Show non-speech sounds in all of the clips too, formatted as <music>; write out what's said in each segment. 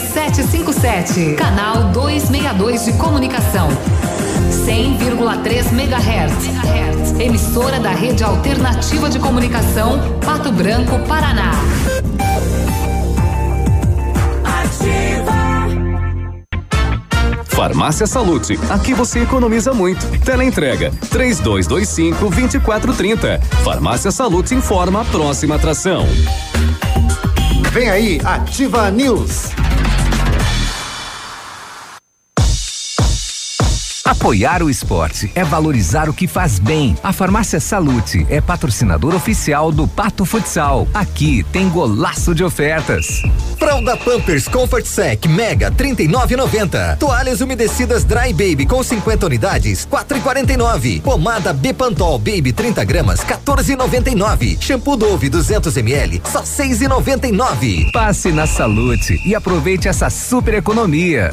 757, canal 262 de comunicação. 100,3 MHz. Emissora da Rede Alternativa de Comunicação, Pato Branco, Paraná. Farmácia Salute, aqui você economiza muito. Teleentrega, três dois, dois cinco, vinte e quatro, trinta. Farmácia Salute informa a próxima atração. Vem aí, Ativa News. Apoiar o esporte é valorizar o que faz bem. A Farmácia Salute é patrocinador oficial do Pato Futsal. Aqui tem golaço de ofertas. Fralda Pampers Comfort Sec Mega 39,90. Toalhas umedecidas Dry Baby com 50 unidades 4,49. Pomada Bepantol Baby 30 gramas 14,99. Shampoo Dove 200 ml só 6,99. Passe na Salute e aproveite essa super economia.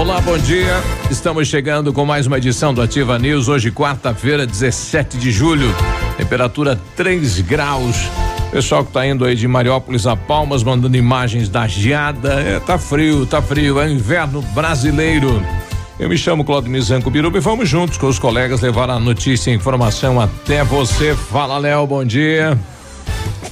Olá, bom dia. Estamos chegando com mais uma edição do Ativa News. Hoje, quarta-feira, 17 de julho. Temperatura 3 graus. Pessoal que tá indo aí de Mariópolis a Palmas, mandando imagens da geada. É, tá frio, tá frio. É inverno brasileiro. Eu me chamo Claudio Mizanco Biruba e vamos juntos com os colegas levar a notícia e informação até você. Fala, Léo, bom dia.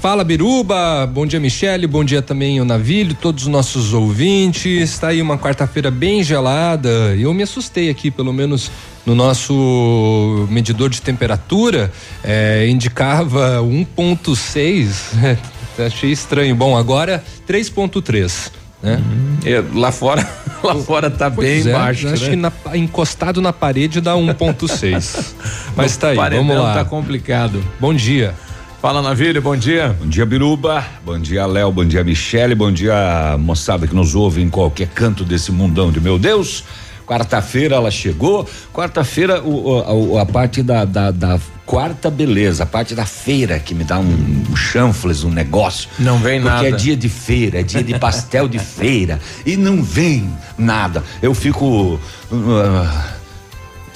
Fala Biruba, bom dia Michele, bom dia também o Navilho, todos os nossos ouvintes. Está aí uma quarta-feira bem gelada. Eu me assustei aqui, pelo menos no nosso medidor de temperatura, é, indicava 1.6. <laughs> Achei estranho. Bom, agora 3.3. Né? É, lá fora, <laughs> lá fora tá Pois bem é, baixo. Acho né? que na- encostado na parede dá 1.6. <laughs> Mas O tá aí, vamos lá. Tá complicado. Bom dia. Fala, Navírio, bom dia. Bom dia, Biruba. Bom dia, Léo. Bom dia, Michele. Bom dia, moçada que nos ouve em qualquer canto desse mundão de meu Deus. Quarta-feira ela chegou. Quarta-feira, a, a parte da, da, da quarta beleza, a parte da feira que me dá um, um chanfles, um negócio. Não vem Porque nada. é dia de feira, é dia de pastel de <laughs> feira. E não vem nada. Eu fico. ah,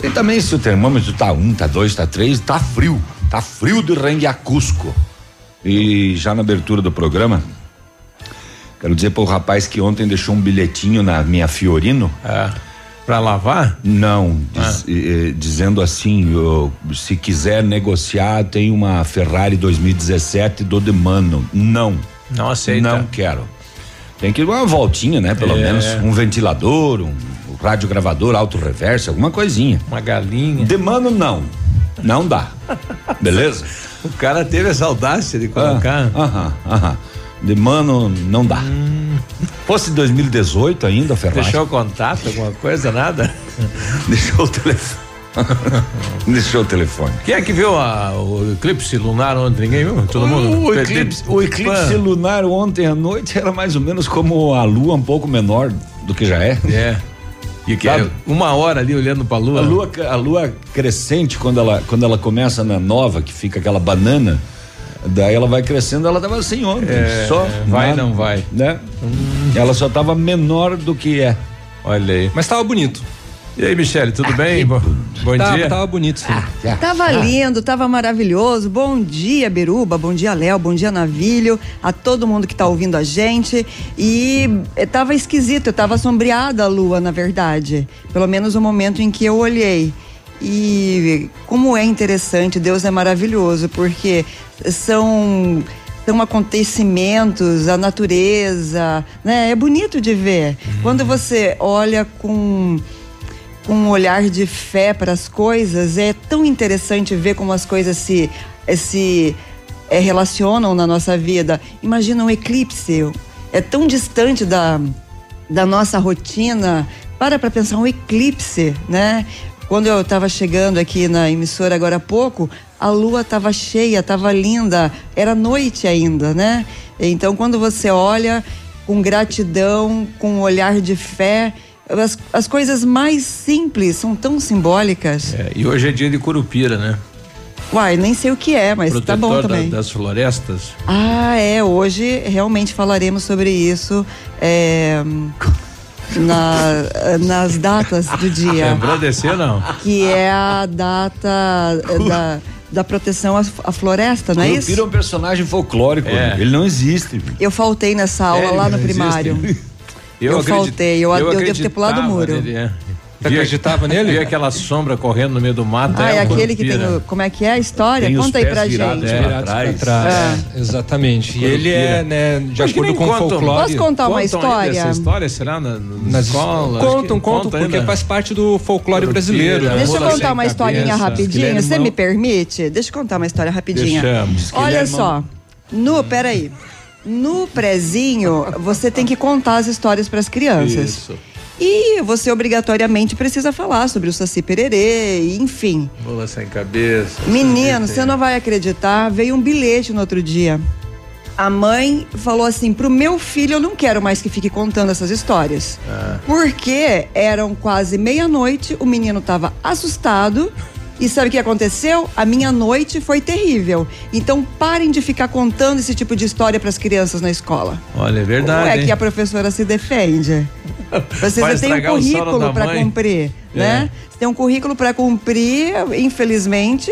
e também se o termômetro tá um, tá dois, tá três, tá frio. Tá frio de Renguiacusco. E já na abertura do programa, quero dizer pro rapaz que ontem deixou um bilhetinho na minha Fiorino. É. Pra lavar? Não, diz- eh, eh, dizendo assim, ó, se quiser negociar, tem uma Ferrari 2017 do Demano. Não. Não aceita. Não quero. Tem que ir uma voltinha, né? Pelo É. menos um ventilador, um, um radiogravador, alto reverso, alguma coisinha. Uma galinha. Demano não. Não dá. Beleza? O cara teve essa audácia de Ah, colocar. Aham, aham. Demano não dá. Fosse 2018 ainda, Ferrari. Deixou o contato, alguma coisa, nada? <laughs> Deixou o telefone. <laughs> Deixou o telefone. Quem é que viu a- o eclipse lunar ontem? Ninguém viu? Todo mundo? O eclipse, o eclipse lunar ontem à noite era mais ou menos como a lua um pouco menor do que já é. É. E que é uma hora ali olhando pra lua. A lua, a lua crescente, quando ela, quando ela começa na nova, que fica aquela banana, daí ela vai crescendo, ela tava assim ontem. É, só vai, nada, não vai. Né? Ela só tava menor do que é. Olha aí. Mas tava bonito. E aí, Michele, tudo bem? Bom, bom tava, dia. tava bonito, sim. Tava lindo, tava maravilhoso. Bom dia, Beruba. Bom dia, Léo. Bom dia, Navilho. A todo mundo que tá ouvindo a gente. E eh, tava esquisito, eu tava sombreada a lua, na verdade. Pelo menos o momento em que eu olhei. E como é interessante, Deus é maravilhoso, porque são são acontecimentos, a natureza, né? É bonito de ver. Quando você olha com com um olhar de fé para as coisas. É tão interessante ver como as coisas se, eh, se é, relacionam na nossa vida. Imagina um eclipse, é tão distante da, da nossa rotina. Para para pensar um eclipse, né? Quando eu estava chegando aqui na emissora agora há pouco, a lua estava cheia, estava linda, era noite ainda, né? Então, quando você olha com gratidão, com um olhar de fé, as, as coisas mais simples são tão simbólicas. É, e hoje é dia de Curupira, né? Uai, nem sei o que é, mas Protetor tá bom da- também. das florestas. Ah, é. Hoje realmente falaremos sobre isso é, na- nas datas do dia. <laughs> Lembrou desse não? Que é a data da, da proteção à, à floresta, não é Curupira é isso? um personagem folclórico, É. ele não existe. Eu faltei nessa aula É, lá no não existe. <laughs> primário. Eu acredit- faltei, eu- eu devo ter pulado o muro. nele, é. Você acreditava nele? Vi aquela sombra correndo no meio do mato. Ah, é aquele que tem o, Como é que é a história? Tem os Conta aí pés pra virados gente. pra Virados pra trás. trás. É. Exatamente. E ele é, né, de Acho que acordo com o folclore. Posso contar uma história? Essa história, será? Na, na Nas escola? Contam, contam, conta porque ainda. faz parte do folclore brasileiro. né? Deixa eu contar uma historinha cabeça. rapidinho, Guilherme você me permite? Deixa eu contar uma história rapidinha. Deixamos. Olha só, no, peraí, no prezinho você tem que contar as histórias para as crianças. Isso. E você obrigatoriamente precisa falar sobre o Saci Pererê, enfim. Rola sem cabeça. Menino, você não vai acreditar, veio um bilhete no outro dia. A mãe falou assim: pro meu filho, eu não quero mais que fique contando essas histórias. Porque eram quase meia-noite, o menino estava assustado. E sabe o que aconteceu? A minha noite foi terrível. Então parem de ficar contando esse tipo de história para as crianças na escola. Olha, é Como verdade. é que hein? a professora se defende? <laughs> Você Vai tem um currículo para cumprir, É. né? Você tem um currículo para cumprir, infelizmente,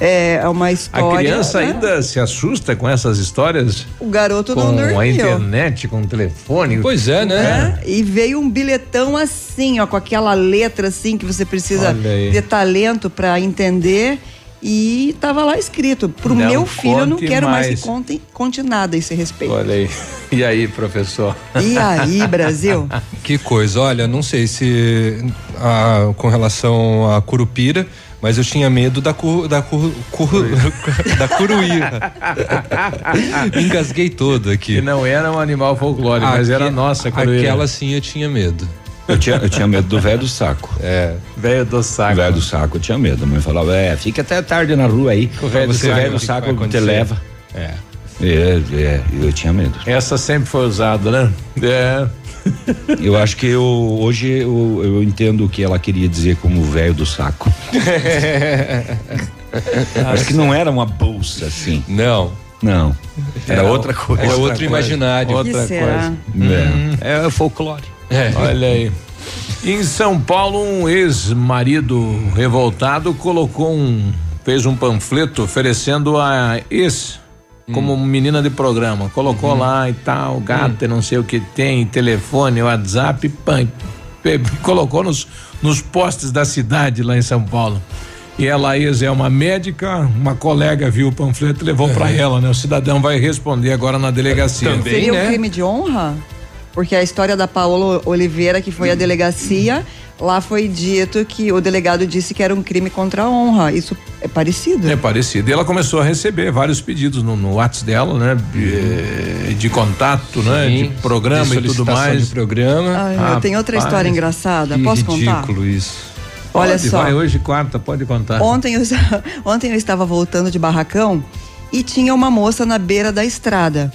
é uma A história. criança né? ainda se assusta com essas histórias? O garoto não Com dormiu. a internet, com o telefone? Pois é, né? né? E veio um bilhetão assim, ó, com aquela letra assim que você precisa ter talento para entender. E tava lá escrito: pro Não meu filho, eu não quero mais, mais. que conte, conte nada a esse respeito. Olha aí. <laughs> E aí, professor? E aí, Brasil? <laughs> Que coisa, olha, não sei se ah, com relação a curupira, mas eu tinha medo da cu, da cu, cu- <laughs> da curuíra. Me engasguei todo aqui. Que não era um animal folclórico, mas era nossa, Caroeira. Aquela sim eu tinha medo. Eu tinha, eu tinha medo do velho do saco. É. Velho do saco. velho do saco, eu tinha medo. A mãe falava, é, fica até tarde na rua aí. O velho do saco, que saco vai te leva. É. É, é, eu tinha medo. Essa sempre foi usada, né? É. <laughs> Eu acho que eu, hoje eu, eu entendo o que ela queria dizer como velho do saco. <laughs> acho que não era uma bolsa assim. Não. Não. Era Era outra coisa. É Outra outro coisa. imaginário. Outra que será? É, é folclore. É. Olha aí. Em São Paulo, um ex-marido revoltado colocou um. fez um panfleto oferecendo a ex como menina de programa. Colocou lá e tal, gata, não sei o que tem, telefone, WhatsApp, pã, pe- <laughs> colocou nos, nos postes da cidade lá em São Paulo. E ela, ex, é uma médica, uma colega viu o panfleto e levou pra ela, né? O cidadão vai responder agora na delegacia. Também. Seria né? um crime de honra? Porque a história da Paola Oliveira, que foi à delegacia, lá foi dito que o delegado disse que era um crime contra a honra. Isso é parecido? É parecido. E ela começou a receber vários pedidos no, no WhatsApp dela, né? De, de contato, né? Sim, De programa de e tudo mais. De programa. Ai, eu tenho outra Rapaz, história engraçada. Que Posso contar? ridículo isso. Olha Pode, só. Vai hoje quarta, pode contar. Ontem eu, <laughs> ontem eu estava voltando de barracão e tinha uma moça na beira da estrada.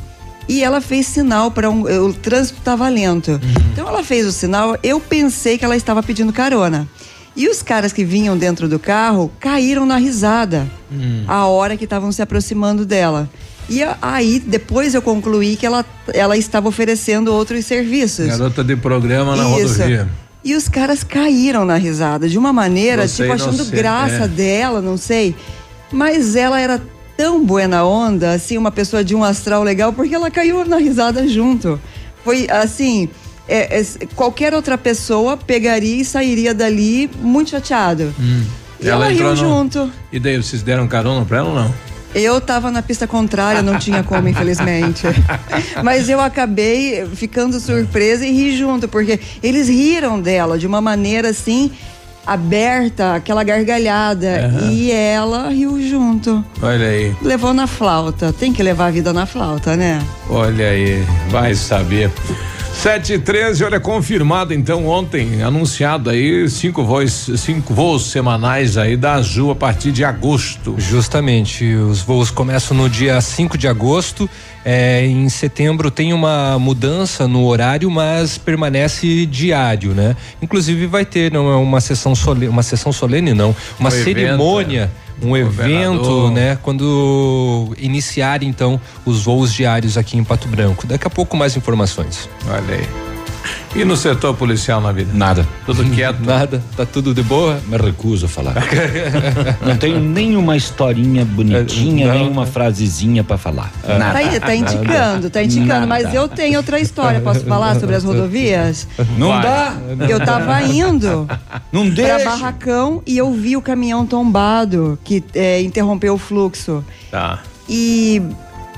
E ela fez sinal para um. O trânsito estava lento. Então ela fez o sinal, eu pensei que ela estava pedindo carona. E os caras que vinham dentro do carro caíram na risada a hora que estavam se aproximando dela. E aí, depois eu concluí que ela, ela estava oferecendo outros serviços. Garota de programa na Isso. rodovia. E os caras caíram na risada de uma maneira, tipo, achando graça é. dela, não sei. Mas ela era tão buena onda, assim, uma pessoa de um astral legal, porque ela caiu na risada junto. Foi assim. é- é- qualquer outra pessoa pegaria e sairia dali muito chateado. E ela, riu Hum. entrou no- junto. E daí, vocês deram carona pra ela ou não? Eu tava na pista contrária, não tinha como, infelizmente. <laughs> Mas eu acabei ficando surpresa e ri junto, porque eles riram dela de uma maneira assim aberta, aquela gargalhada. Aham. E ela riu junto. Olha aí, Levou na flauta. Tem que levar a vida na flauta, né? olha aí, vai saber. 7 e 13, olha, confirmado então ontem, anunciado aí cinco voos, cinco voos semanais aí da Azul a partir de agosto. Justamente, os voos começam no dia 5 de agosto. É, em setembro tem uma mudança no horário, mas permanece diário, né? Inclusive vai ter não é uma sessão solene, uma sessão solene não, uma Um evento, cerimônia, um evento, né? Quando iniciar então os voos diários aqui em Pato Branco. Daqui a pouco mais informações. Olha aí. E no setor policial na vida? Nada. Tudo <laughs> quieto? Nada, tá tudo de boa? Me recuso a falar. <laughs> Não tenho nenhuma historinha bonitinha, Não. nenhuma frasezinha pra falar. Nada. Tá, aí, tá indicando, tá indicando. Mas Nada. eu tenho outra história. Posso <laughs> falar sobre as rodovias? Não Vai. dá. Eu tava indo Não pra. Barracão e eu vi o caminhão tombado que é, interrompeu o fluxo. Tá. E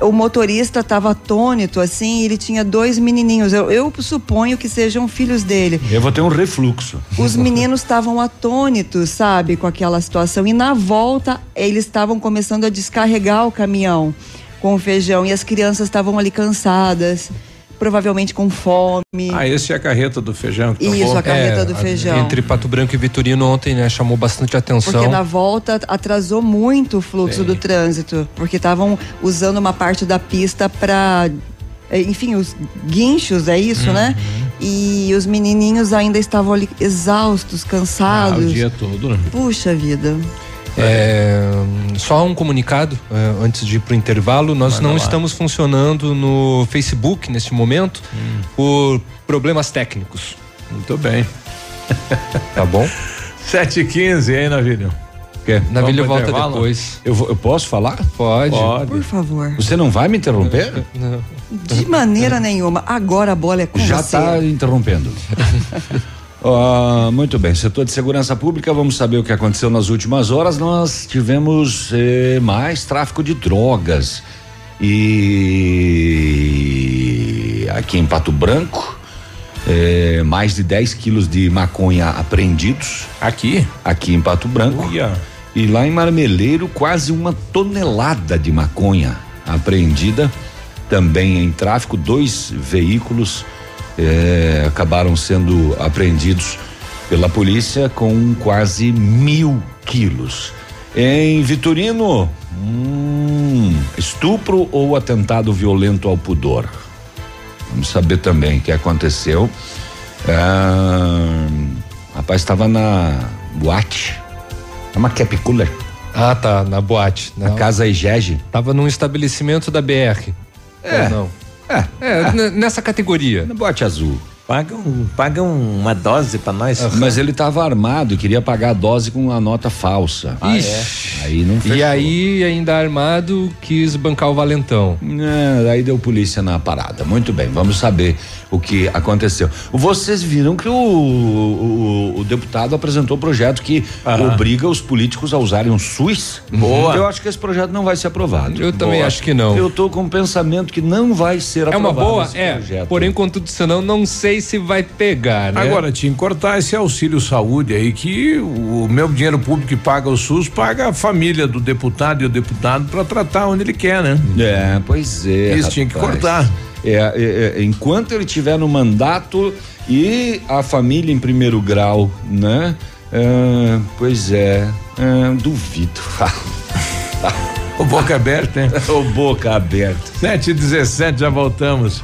o motorista estava atônito, assim, e ele tinha dois menininhos. Eu, eu suponho que sejam filhos dele. Eu vou ter um refluxo. Os meninos estavam atônitos, sabe, com aquela situação. E na volta, eles estavam começando a descarregar o caminhão com o feijão. E as crianças estavam ali cansadas, provavelmente com fome. Ah, esse é a carreta do feijão que Isso, a carreta do a- feijão. Entre Pato Branco e Vitorino ontem, né, chamou bastante atenção. Porque na volta atrasou muito o fluxo Sim. do trânsito, porque estavam usando uma parte da pista para, enfim, os guinchos, é isso, né? Uhum. E os menininhos ainda estavam ali exaustos, Ah, o cansados. dia todo. né? Puxa vida. É, só um comunicado é, antes de ir pro intervalo. Nós Manda não lá. estamos funcionando no Facebook neste momento Hum. por problemas técnicos. Muito bem. <laughs> Tá bom? 7 e 15 aí, Navílio? Quer? Na Vamos Vila pro volta intervalo? depois. Eu, eu posso falar? Pode. Pode. Por favor. Você não vai me interromper? Não. De maneira nenhuma. Agora a bola é com Já você. está interrompendo. <laughs> Ah, muito bem, setor de segurança pública, vamos saber o que aconteceu nas últimas horas. Nós tivemos eh, mais tráfico de drogas e aqui em Pato Branco, eh, mais de 10 quilos de maconha apreendidos Aqui? aqui em Pato Branco. Uia. E lá em Marmeleiro, quase uma tonelada de maconha apreendida. Também em tráfico, dois veículos eh, acabaram sendo apreendidos pela polícia com quase mil quilos. Em Vitorino, hum, estupro ou atentado violento ao pudor? Vamos saber também o que aconteceu. Ah, rapaz estava na boate, é uma cap cooler, Ah, tá, na boate. na Não, casa Igege. Tava num estabelecimento da BR. É. Ou não? É, É, nessa categoria. na boate azul. Paga, um, paga uma dose pra nós. Mas ele estava armado e queria pagar a dose com uma nota falsa. Ixi. Aí não fechou. E aí, ainda armado, quis bancar o valentão. É, aí deu polícia na parada. Muito bem, vamos saber o que aconteceu. Vocês viram que o, o- o deputado apresentou o projeto que Aham. obriga os políticos a usarem o SUS. Boa. Eu acho que esse projeto não vai ser aprovado. Eu também Boa. acho que não. Eu tô com um pensamento que não vai ser É uma aprovado. boa? esse É. projeto. Porém, contudo, senão, não sei se vai pegar, né? Agora, tinha que cortar esse auxílio saúde aí, que o meu dinheiro público que paga o SUS paga a família do deputado e o deputado para tratar onde ele quer, né? É, pois é. Isso tinha que rapaz. cortar. É, é, é, enquanto ele estiver no mandato e a família em primeiro grau, né? É, pois é, é, duvido. <laughs> O boca aberta, hein? <laughs> o boca aberta. 7 e 17 já voltamos.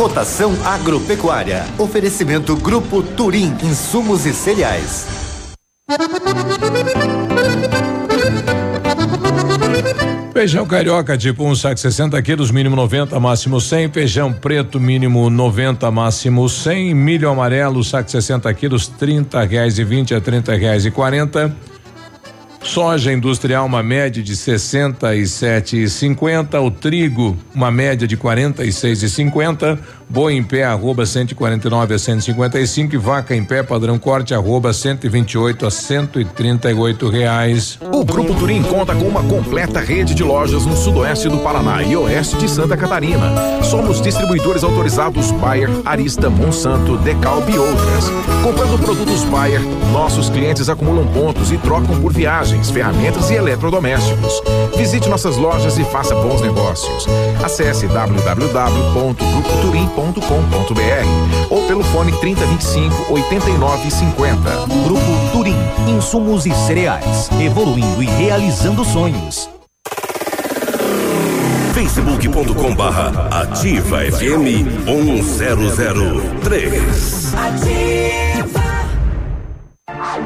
Cotação agropecuária. Oferecimento Grupo Turim, insumos e cereais. Feijão carioca, tipo um saco 60 quilos, mínimo 90, máximo 100. Feijão preto, mínimo 90, máximo 100. Milho amarelo, saco 60 quilos, 30 reais e 20 a 30 reais e 40. Soja industrial uma média de 67,50, o trigo uma média de 46,50, boi em pé arroba 149 a 155 e vaca em pé padrão corte arroba 128 a 138 reais. O Grupo Turim conta com uma completa rede de lojas no sudoeste do Paraná e oeste de Santa Catarina. Somos distribuidores autorizados Bayer, Arista, Monsanto, Decalb e outras. Comprando produtos Bayer, nossos clientes acumulam pontos e trocam por viagem ferramentas e eletrodomésticos. Visite nossas lojas e faça bons negócios. Acesse www.grupoturim.com.br ou pelo fone 3025 8950. Grupo Turim, insumos e cereais, evoluindo e realizando sonhos. facebook.com barra ativa FM 1003. Ativa.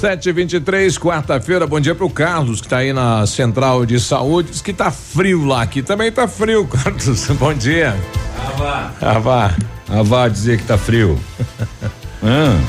Sete e vinte e três, quarta-feira, bom dia pro Carlos, que tá aí na Central de Saúde, diz que tá frio lá, aqui também tá frio, <laughs> Carlos, bom dia. Avá. Avá. Avá dizer que tá frio. hum.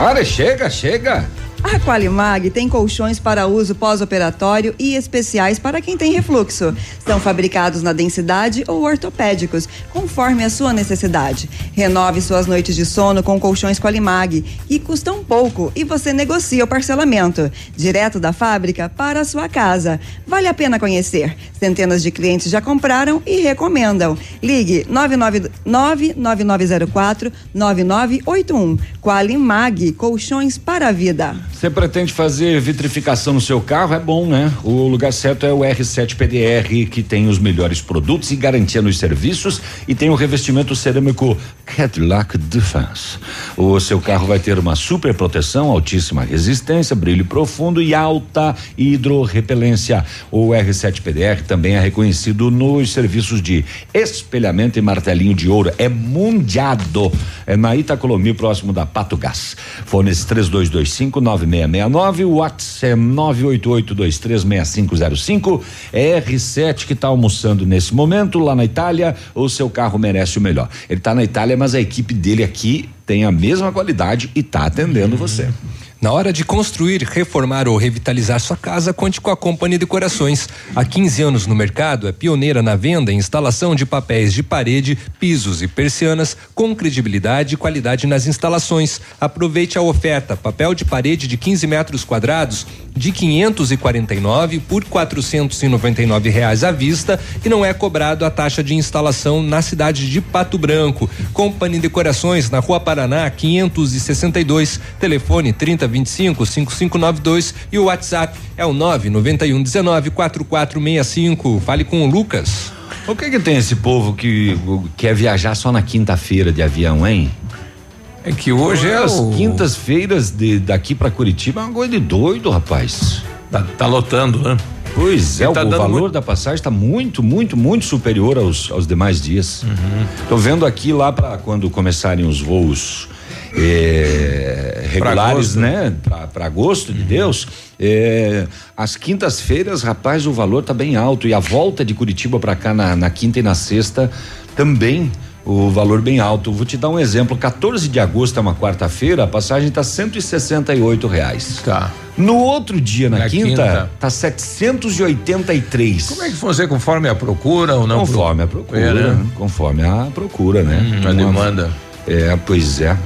Olha, chega, chega. A Qualimag tem colchões para uso pós-operatório e especiais para quem tem refluxo. São fabricados na densidade ou ortopédicos, conforme a sua necessidade. Renove suas noites de sono com colchões Qualimag, que custam pouco e você negocia o parcelamento, direto da fábrica para a sua casa. Vale a pena conhecer. Centenas de clientes já compraram e recomendam. Ligue 99904 9981. Qualimag, colchões para a vida. Você pretende fazer vitrificação no seu carro? É bom, né? O lugar certo é o R7 PDR, que tem os melhores produtos e garantia nos serviços e tem o revestimento cerâmico Cadillac Defense. O seu carro vai ter uma super proteção, altíssima resistência, brilho profundo e alta hidrorrepelência. O R7 PDR também é reconhecido nos serviços de espelhamento e martelinho de ouro. É mundiado. É na Itacolomi, próximo da Pato Gás. Fones 3225 9669, o WhatsApp é 988236505. É R7 que está almoçando nesse momento lá na Itália. O seu carro merece o melhor. Ele está na Itália, mas a equipe dele aqui tem a mesma qualidade e está atendendo você. Na hora de construir, reformar ou revitalizar sua casa, conte com a Companhia Decorações. Há 15 anos no mercado, é pioneira na venda e instalação de papéis de parede, pisos e persianas com credibilidade e qualidade nas instalações. Aproveite a oferta: papel de parede de 15 metros quadrados de 549 por 499 reais à vista e não é cobrado a taxa de instalação na cidade de Pato Branco. Companhia Decorações na Rua Paraná 562, telefone 3025 5592 e o WhatsApp é o 991 19 4465. Fale com o Lucas. O que que tem esse povo que quer viajar só na quinta-feira de avião, hein? É que hoje é As o- quintas-feiras de daqui para Curitiba é uma coisa de doido, rapaz. Tá, tá lotando, né? Pois é, o tá dando valor muito- da passagem está muito, muito, muito superior aos, aos demais dias. Uhum. Tô vendo aqui lá para quando começarem os voos eh, regulares, agosto. né? Para agosto de Deus. eh, as quintas-feiras, rapaz, o valor tá bem alto e a volta de Curitiba para cá na, na quinta e na sexta também o valor bem alto. Vou te dar um exemplo. 14 de agosto é uma quarta-feira, a passagem tá 168 reais. Tá. No outro dia, na, Na quinta, quinta. tá 783. Como é que você conforme a procura ou não? Conforme a procura, É, né? conforme a procura, né? Hum, a demanda. É, pois é.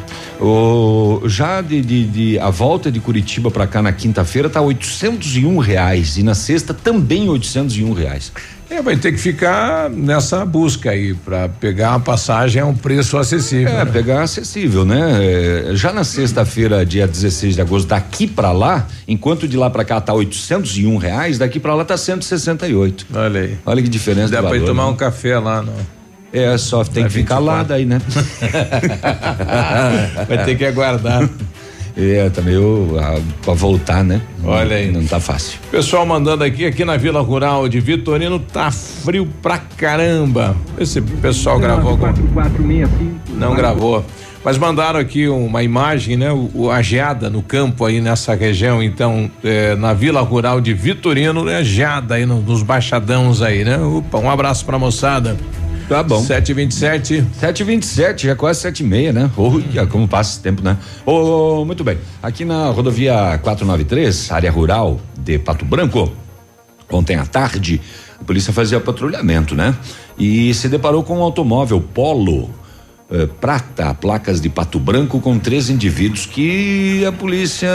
O, já de, de- de- a volta de Curitiba para cá na quinta-feira tá 801 reais e na sexta também 801 reais. É, vai ter que ficar nessa busca aí para pegar a passagem a um preço acessível. É, né? pegar acessível, né? É, já na sexta-feira, dia 16 de agosto, daqui para lá, enquanto de lá para cá tá 801 reais, daqui para lá tá 168. Olha aí. Olha que diferença Dá para tomar né? um café lá, não. É, só tem Vai que ficar 24. lá daí, né? <laughs> Vai ter que aguardar. É, também eu, ah, pra voltar, né? Olha aí. Não tá fácil. Pessoal mandando aqui, aqui na Vila Rural de Vitorino tá frio pra caramba. Esse pessoal gravou com... Não gravou. Mas mandaram aqui uma imagem, né? O, o- a geada no campo aí nessa região, então, eh, na Vila Rural de Vitorino, né? Geada aí no- nos baixadãos aí, né? Opa, um abraço pra moçada. Tá bom. 727. 727, já quase sete e meia, né? Olha como passa esse tempo, né? Ô, muito bem. Aqui na rodovia 493, área rural de Pato Branco, ontem à tarde, a polícia fazia patrulhamento, né? E se deparou com um automóvel Polo eh, prata, placas de Pato Branco com três indivíduos que a polícia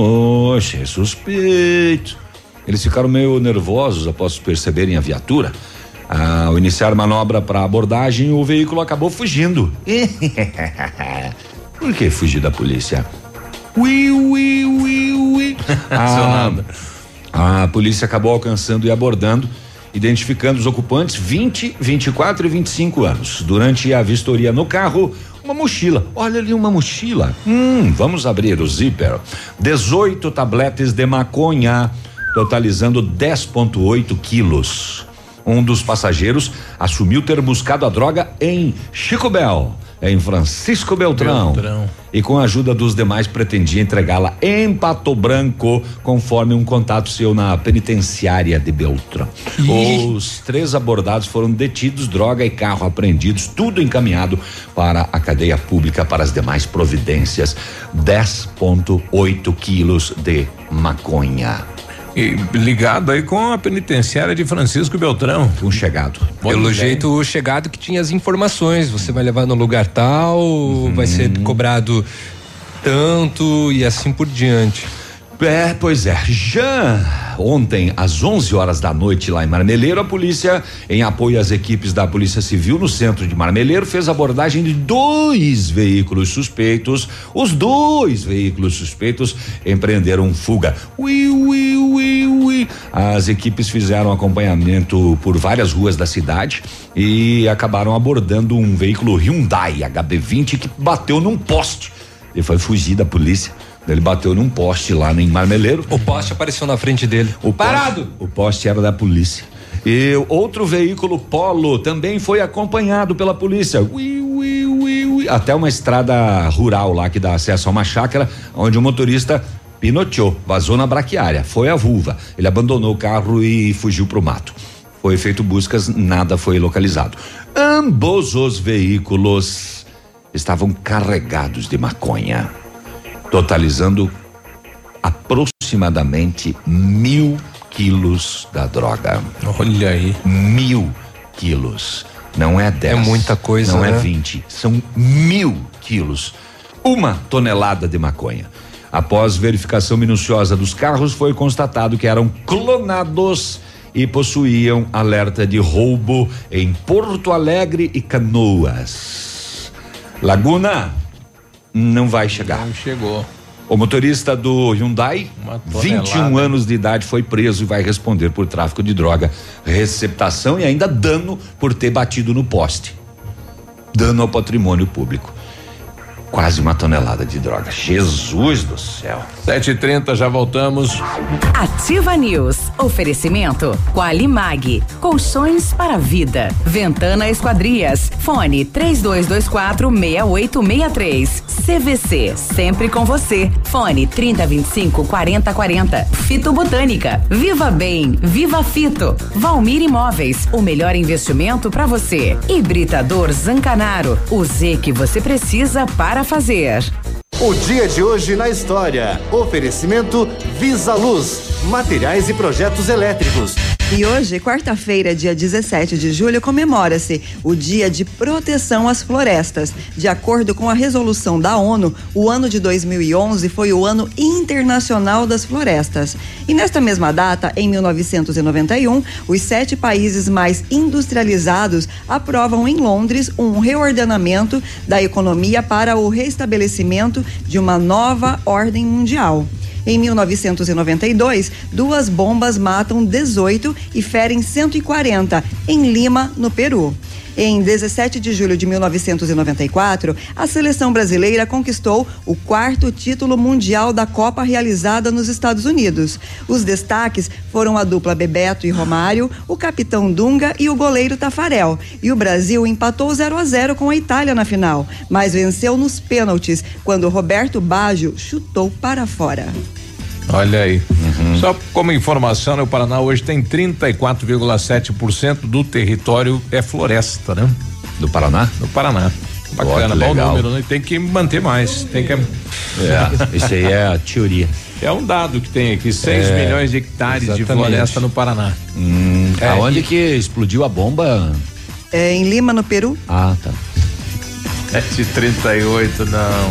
oh, achei suspeito. Eles ficaram meio nervosos após perceberem a viatura. Ao iniciar manobra para abordagem, o veículo acabou fugindo. <laughs> Por que fugir da polícia? Ui, ui, ui, ui. <laughs> A, a polícia acabou alcançando e abordando, identificando os ocupantes 20, 24 e 25 anos. Durante a vistoria no carro, uma mochila. Olha ali uma mochila. Hum, vamos abrir o zíper. 18 tabletes de maconha, totalizando 10,8 quilos. Um dos passageiros assumiu ter buscado a droga em Chico Bel, em Francisco Beltrão. Beltrão. E com a ajuda dos demais pretendia entregá-la em Pato Branco, conforme um contato seu na penitenciária de Beltrão. Os três abordados foram detidos, droga e carro apreendidos, tudo encaminhado para a cadeia pública para as demais providências. 10,8 quilos de maconha. E ligado aí com a penitenciária de Francisco Beltrão. Um chegado. Pelo jeito, o chegado que tinha as informações. Você vai levar no lugar tal, vai ser cobrado tanto e assim por diante. É, pois é. Já ontem, às 11 horas da noite, lá em Marmeleiro, a polícia, em apoio às equipes da Polícia Civil no centro de Marmeleiro, fez abordagem de dois veículos suspeitos. Os dois veículos suspeitos empreenderam fuga. Ui, ui, ui, ui. As equipes fizeram acompanhamento por várias ruas da cidade e acabaram abordando um veículo Hyundai HB20 que bateu num poste. Ele foi fugir da polícia. Ele bateu num poste lá em Marmeleiro. O poste apareceu na frente dele. O Parado! Poste, o poste era da polícia. E outro veículo Polo também foi acompanhado pela polícia. Ui, ui, ui, ui, até uma estrada rural lá que dá acesso a uma chácara, onde o motorista pinoteou, vazou na braquiária. Foi a vulva. Ele abandonou o carro e fugiu pro mato. Foi feito buscas, nada foi localizado. Ambos os veículos estavam carregados de maconha totalizando aproximadamente mil quilos da droga. Olha aí. Mil quilos. Não é dez. É muita coisa, Não é né? vinte. São mil quilos. Uma tonelada de maconha. Após verificação minuciosa dos carros, foi constatado que eram clonados e possuíam alerta de roubo em Porto Alegre e Canoas. Laguna não vai chegar. Não chegou. O motorista do Hyundai, Uma tonelada. 21 anos de idade, foi preso e vai responder por tráfico de droga, receptação e ainda dano por ter batido no poste. Dano ao patrimônio público. Quase uma tonelada de droga. Jesus do céu. 7h30, já voltamos. Ativa News. Oferecimento Qualimag. Colchões para a vida. Ventana Esquadrias. Fone 3224 6863. CVC. Sempre com você. Fone 3025 4040. Fito Botânica. Viva Bem. Viva Fito. Valmir Imóveis. O melhor investimento para você. Hibridador Zancanaro. O Z que você precisa para fazer. O dia de hoje na história. Oferecimento Visa Luz, materiais e projetos elétricos. E hoje, quarta-feira, dia 17 de julho, comemora-se o Dia de Proteção às Florestas. De acordo com a resolução da ONU, o ano de 2011 foi o Ano Internacional das Florestas. E nesta mesma data, em 1991, os sete países mais industrializados aprovam em Londres um reordenamento da economia para o restabelecimento de uma nova ordem mundial. Em 1992, duas bombas matam 18 e ferem 140 em Lima, no Peru. Em 17 de julho de 1994, a seleção brasileira conquistou o quarto título mundial da Copa realizada nos Estados Unidos. Os destaques foram a dupla Bebeto e Romário, o capitão Dunga e o goleiro Tafarel. E o Brasil empatou 0 a 0 com a Itália na final, mas venceu nos pênaltis quando Roberto Baggio chutou para fora. Olha aí. Só como informação, né, o Paraná hoje tem 34,7% do território é floresta, né? Do Paraná? Do Paraná. Bacana, que bom legal. número, né? Tem que manter mais. Tem que. É, isso aí é a teoria. <laughs> É um dado que tem aqui, 6 É, milhões de hectares de exatamente. floresta no Paraná. Hum, É, aonde e- que explodiu a bomba? É, em Lima, no Peru. Ah, tá. 738, não.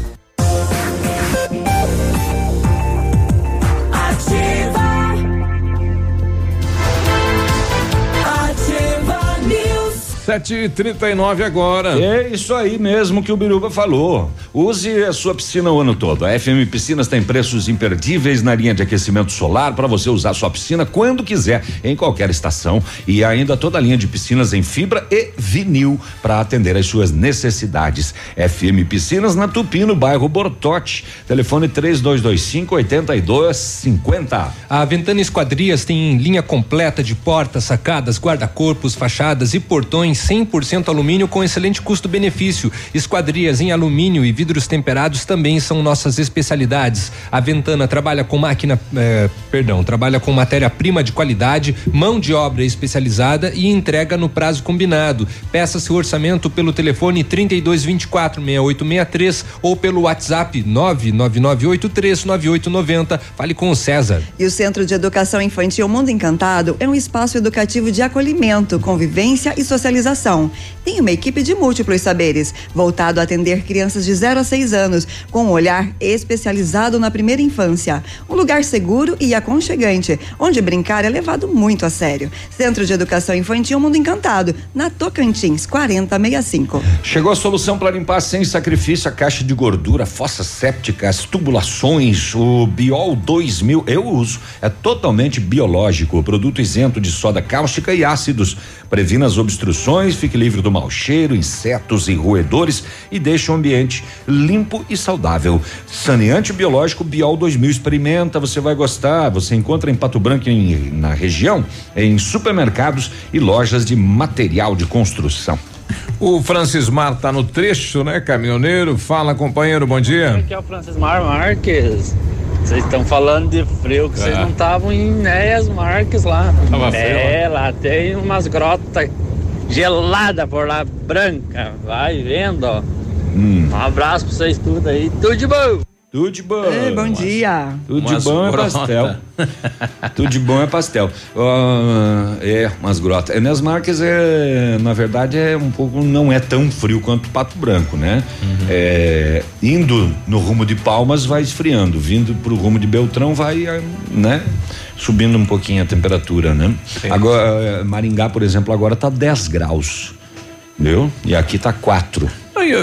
News. 7h39 agora. É isso aí mesmo que o Biruba falou. Use a sua piscina o ano todo. A FM Piscinas tem preços imperdíveis na linha de aquecimento solar para você usar sua piscina quando quiser, em qualquer estação. E ainda toda a linha de piscinas em fibra e vinil para atender às suas necessidades. FM Piscinas na Tupi, no bairro Bortote. Telefone 3225 8250. A Ventana Esquadrias tem linha completa de portas, sacadas, guarda-corpos, fachadas e portões 100% alumínio com excelente custo-benefício. Esquadrias em alumínio e vidros temperados também são nossas especialidades. A Ventana trabalha com máquina, eh, perdão, trabalha com matéria-prima de qualidade, mão de obra especializada e entrega no prazo combinado. Peça seu orçamento pelo telefone 3224 6863 ou pelo WhatsApp 999839890. Fale com o César. E o Centro de Educação Infantil Mundo Encantado é um espaço educativo de acolhimento, convivência e socialização. Tem uma equipe de múltiplos saberes, voltado a atender crianças de 0 a 6 anos, com um olhar especializado na primeira infância. Um lugar seguro e aconchegante, onde brincar é levado muito a sério. Centro de Educação Infantil Mundo Encantado, na Tocantins, 4065. Chegou a solução para limpar sem sacrifício a caixa de gordura, fossas sépticas, tubulações, o Biol 2000. Eu uso. É totalmente biológico, produto isento de soda cáustica e ácidos. Previna as obstruções, fique livre do mau cheiro, insetos e roedores e deixa o ambiente limpo e saudável. Saneante biológico Biol 2000 experimenta, você vai gostar. Você encontra em Pato Branco em- na região, em supermercados e lojas de material de construção. O Francis Mar tá no trecho, né, caminhoneiro? Fala, companheiro, bom dia. Aqui é o Francis Mar Marques. Vocês estão falando de frio, que vocês É. não estavam em Néas Marques lá. Tava frio, É, lá tem umas grotas geladas por lá, branca. Vai vendo, ó. Hum. Um abraço pra vocês tudo aí. Tudo de bom. Tudo de bom. Ei, bom dia. <laughs> Tudo de bom é pastel. Tudo de bom é pastel. Ah, é, umas grotas. Enes Marques é, na verdade, é um pouco, não é tão frio quanto Pato Branco, né? É, indo no rumo de Palmas vai esfriando, vindo pro rumo de Beltrão vai, ah, né? Subindo um pouquinho a temperatura, né? Agora, eh, Maringá, por exemplo, agora tá 10 graus. Entendeu? E aqui tá 4.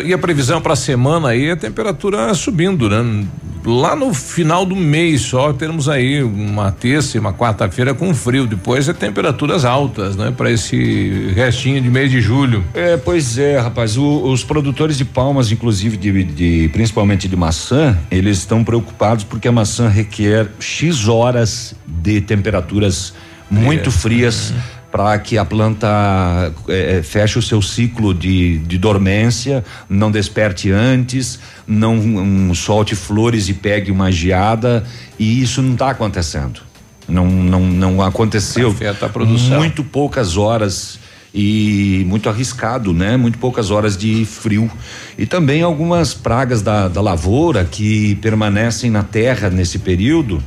E, a- previsão para a semana aí, a temperatura subindo, né? lá no final do mês só teremos aí uma terça e uma quarta-feira com frio. Depois é temperaturas altas, né? Para esse restinho de mês de julho. É, pois é, rapaz. O, os produtores de palmas, inclusive de, de principalmente de maçã, eles estão preocupados porque a maçã requer x horas de temperaturas muito frias. Para que a planta eh, feche o seu ciclo de, de dormência, não desperte antes, não um, solte flores e pegue uma geada, e isso não está acontecendo. Não, não, não aconteceu. Afeta a produção. Muito poucas horas e muito arriscado, né? Muito poucas horas de frio. E também algumas pragas da, da lavoura que permanecem na terra nesse período,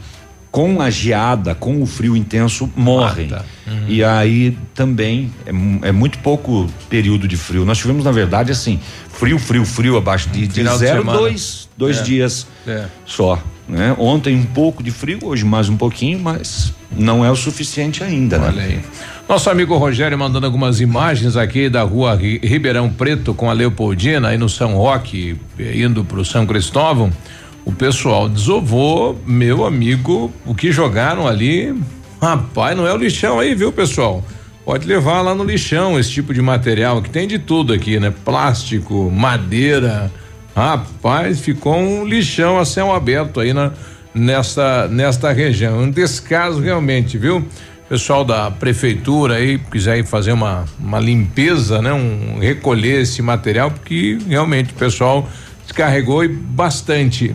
com a geada, com o frio intenso, morrem. Mata. E aí também é, é muito pouco período de frio. Nós tivemos, na verdade, assim, frio, frio, frio, abaixo de, de de zero, semana. dois, dois É. dias É. só. Né? Ontem um pouco de frio, hoje mais um pouquinho, mas não é o suficiente ainda, né? Olha aí. Nosso amigo Rogério mandando algumas imagens aqui da rua Ri- Ribeirão Preto com a Leopoldina, aí no São Roque, eh, indo pro São Cristóvão. O pessoal desovou, meu amigo, o que jogaram ali. Rapaz, não é o lixão aí, viu, pessoal? Pode levar lá no lixão esse tipo de material, que tem de tudo aqui, né? Plástico, madeira. Rapaz, ficou um lixão a céu aberto aí na, nesta, nesta região. Um descaso realmente, viu? Pessoal da prefeitura aí, quiser ir fazer uma, uma limpeza, né? Um, recolher esse material, porque realmente o pessoal descarregou e bastante.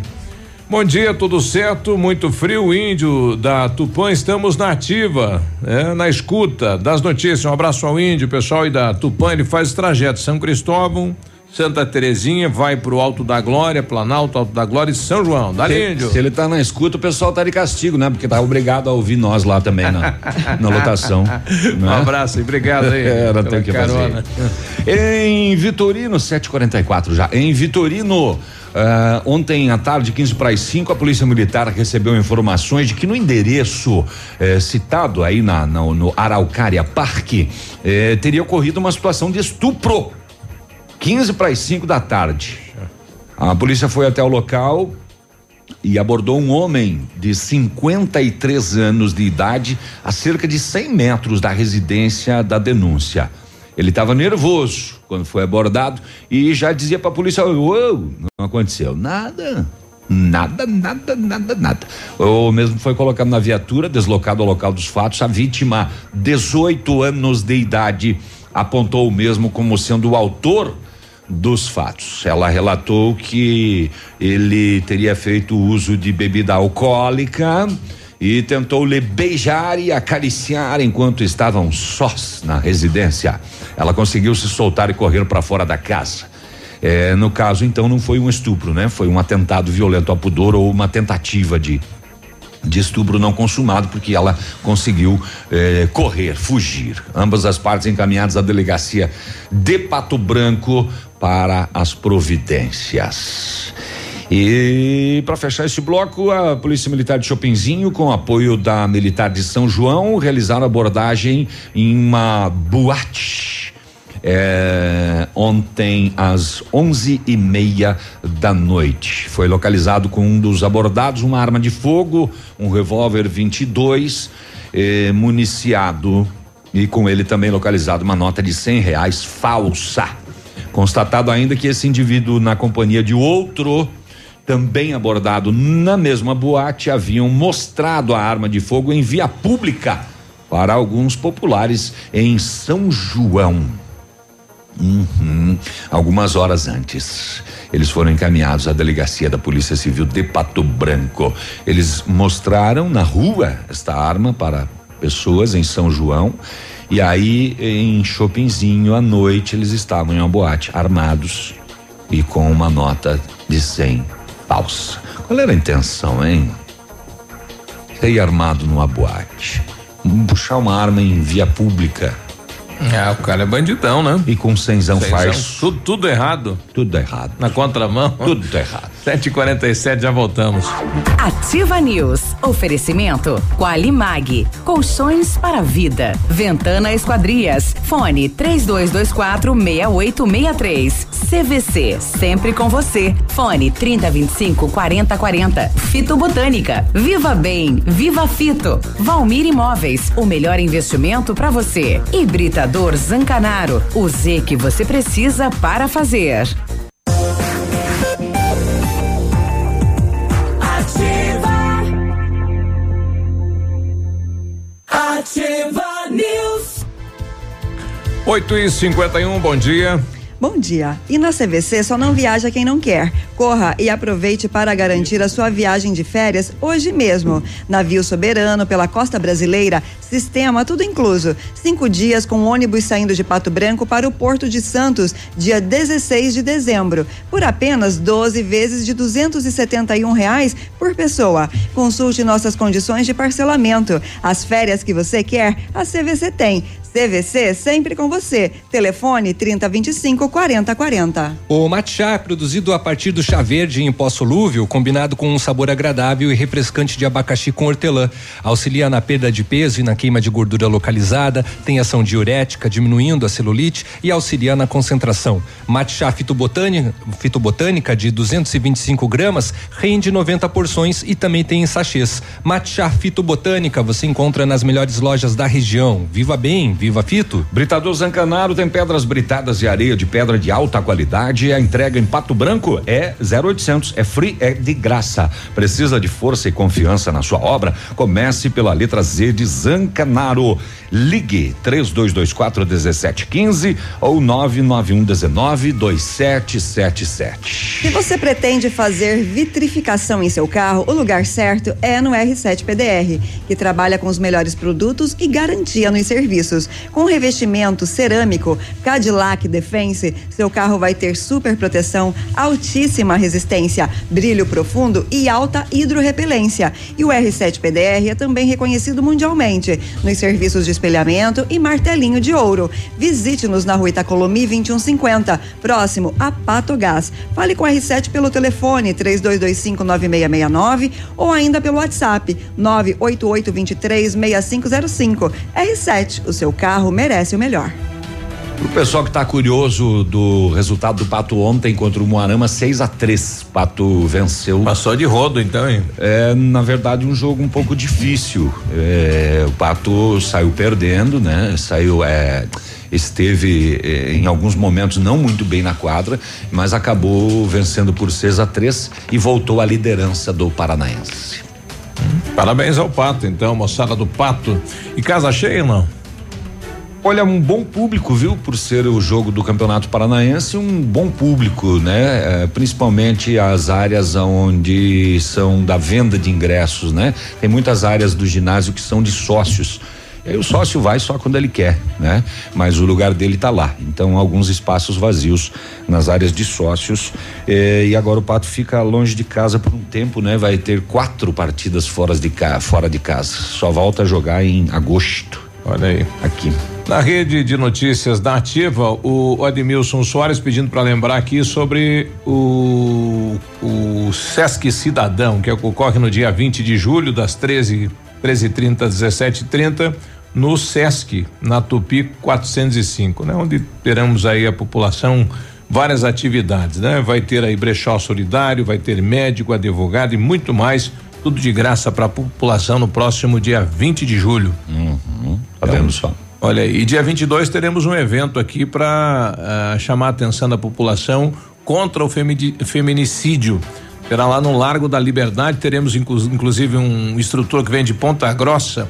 Bom dia, tudo certo? Muito frio, índio da Tupã, estamos na ativa, é, na escuta das notícias. Um abraço ao índio, pessoal aí da Tupã, ele faz trajeto São Cristóvão, Santa Terezinha, vai pro Alto da Glória, Planalto, Alto da Glória e São João. Dá Se, índio. se ele tá na escuta, o pessoal tá de castigo, né? Porque tá obrigado a ouvir nós lá também na, <laughs> na lotação. Um né? abraço e obrigado aí. <laughs> Pela tem que carona. fazer. Em Vitorino, 744 já. Em Vitorino, ah, ontem à tarde, 15 para as 5, a Polícia Militar recebeu informações de que no endereço eh, citado aí na, na- no Araucária Parque eh, teria ocorrido uma situação de estupro. 15 para as 5 da tarde. A polícia foi até o local e abordou um homem de 53 anos de idade a cerca de 100 metros da residência da denúncia. Ele estava nervoso quando foi abordado e já dizia para a polícia: "Uou, não aconteceu nada. Nada, nada, nada, nada. O mesmo foi colocado na viatura, deslocado ao local dos fatos. A vítima, 18 anos de idade, apontou o mesmo como sendo o autor dos fatos. Ela relatou que ele teria feito uso de bebida alcoólica e tentou lhe beijar e acariciar enquanto estavam sós na residência. Ela conseguiu se soltar e correr para fora da casa. É, no caso, então, não foi um estupro, né? Foi um atentado violento ao pudor ou uma tentativa de de estupro não consumado, porque ela conseguiu eh, correr, fugir. Ambas as partes encaminhadas à delegacia de Pato Branco para as providências. E para fechar esse bloco, a Polícia Militar de Chopinzinho, com apoio da Militar de São João, realizaram abordagem em uma boate. É, ontem às onze e meia da noite. Foi localizado com um dos abordados uma arma de fogo, um revólver 22, eh, municiado e com ele também localizado uma nota de cem reais falsa. Constatado ainda que esse indivíduo, na companhia de outro, também abordado na mesma boate, haviam mostrado a arma de fogo em via pública para alguns populares em São João. Uhum. Algumas horas antes, eles foram encaminhados à delegacia da Polícia Civil de Pato Branco. Eles mostraram na rua esta arma para pessoas em São João. E aí, em Chopinzinho, à noite, eles estavam em uma boate, armados e com uma nota de 100 falsa. Qual era a intenção, hein? Você armado numa boate, puxar uma arma em via pública É, o cara é bandidão, né? E com cenzão, Cenzão, faz Tudo, tudo errado. tudo errado. Na contramão. Tudo errado. <laughs> 7h47, já voltamos. Ativa News. Oferecimento Qualimag. Colchões para vida. Ventana Esquadrias. Fone 3224 6863. CVC. Sempre com você. Fone 3025 4040. Fito Botânica. Viva Bem. Viva Fito. Valmir Imóveis. O melhor investimento para você. Hibridador Zancanaro. O Z que você precisa para fazer. Ativa. Ativa News. 8 e 51 bom dia. Bom dia. E na CVC só não viaja quem não quer. Corra e aproveite para garantir a sua viagem de férias hoje mesmo. Navio soberano pela costa brasileira, sistema tudo incluso. Cinco dias com ônibus saindo de Pato Branco para o Porto de Santos, dia 16 de dezembro, por apenas 12 vezes de 271 reais por pessoa. Consulte nossas condições de parcelamento. As férias que você quer, a CVC tem. CVC sempre com você. Telefone 3025 4040. O matcha, produzido a partir do chá verde em pó solúvel, combinado com um sabor agradável e refrescante de abacaxi com hortelã, auxilia na perda de peso e na queima de gordura localizada, tem ação diurética, diminuindo a celulite e auxilia na concentração. Matcha fitobotânica, fitobotânica de 225 gramas rende 90 porções e também tem em sachês. Matcha fitobotânica você encontra nas melhores lojas da região. Viva bem, viva fito. Britador Zancanaro tem pedras britadas e areia de pedra de alta qualidade. A entrega em Pato Branco é 0800, é free, é de graça. Precisa de força e confiança na sua obra? Comece pela letra Z de Zancanaro. Ligue 3224 1715 ou 991 19 2777. Se você pretende fazer vitrificação em seu carro, o lugar certo é no R7 PDR, que trabalha com os melhores produtos e garantia nos serviços. Com revestimento cerâmico Cadillac Defense, seu carro vai ter super proteção, altíssima resistência, brilho profundo e alta hidrorrepelência. E o R7 PDR é também reconhecido mundialmente nos serviços de espelhamento e martelinho de ouro. Visite-nos na rua Itacolomi 2150, próximo a Pato Gás. Fale com o R7 pelo telefone 32259669 ou ainda pelo WhatsApp 988236505. R7, o seu carro merece o melhor. O pessoal que está curioso do resultado do Pato ontem contra o Moarama 6 a 3 Pato venceu. Passou de rodo então, hein? É, na verdade, um jogo um pouco difícil. É, o Pato saiu perdendo, né? Saiu. É, esteve eh, em alguns momentos não muito bem na quadra, mas acabou vencendo por 6 a 3 e voltou à liderança do Paranaense. Parabéns ao Pato, então, moçada do Pato. E casa cheia, não? Olha, um bom público, viu? Por ser o jogo do Campeonato Paranaense, um bom público, né? É, principalmente as áreas onde são da venda de ingressos, né? Tem muitas áreas do ginásio que são de sócios. E aí o sócio vai só quando ele quer, né? Mas o lugar dele tá lá. Então, alguns espaços vazios nas áreas de sócios. E agora o Pato fica longe de casa por um tempo, né? Vai ter quatro partidas fora de, fora de casa. Só volta a jogar em agosto. Olha aí. Aqui. Na rede de notícias da Ativa, o Admilson Soares pedindo para lembrar aqui sobre o, o Sesc Cidadão, que ocorre no dia 20 de julho, das 13 13h30 às 17h30, no Sesc, na Tupi 405, né? Onde teremos aí a população várias atividades, né? Vai ter aí brechó solidário, vai ter médico, advogado e muito mais, tudo de graça para a população no próximo dia 20 de julho. Uhum. Tá vendo só? Olha aí, e dia 22 teremos um evento aqui para uh, chamar a atenção da população contra o femini feminicídio. Será lá no Largo da Liberdade, teremos inclu inclusive um instrutor que vem de Ponta Grossa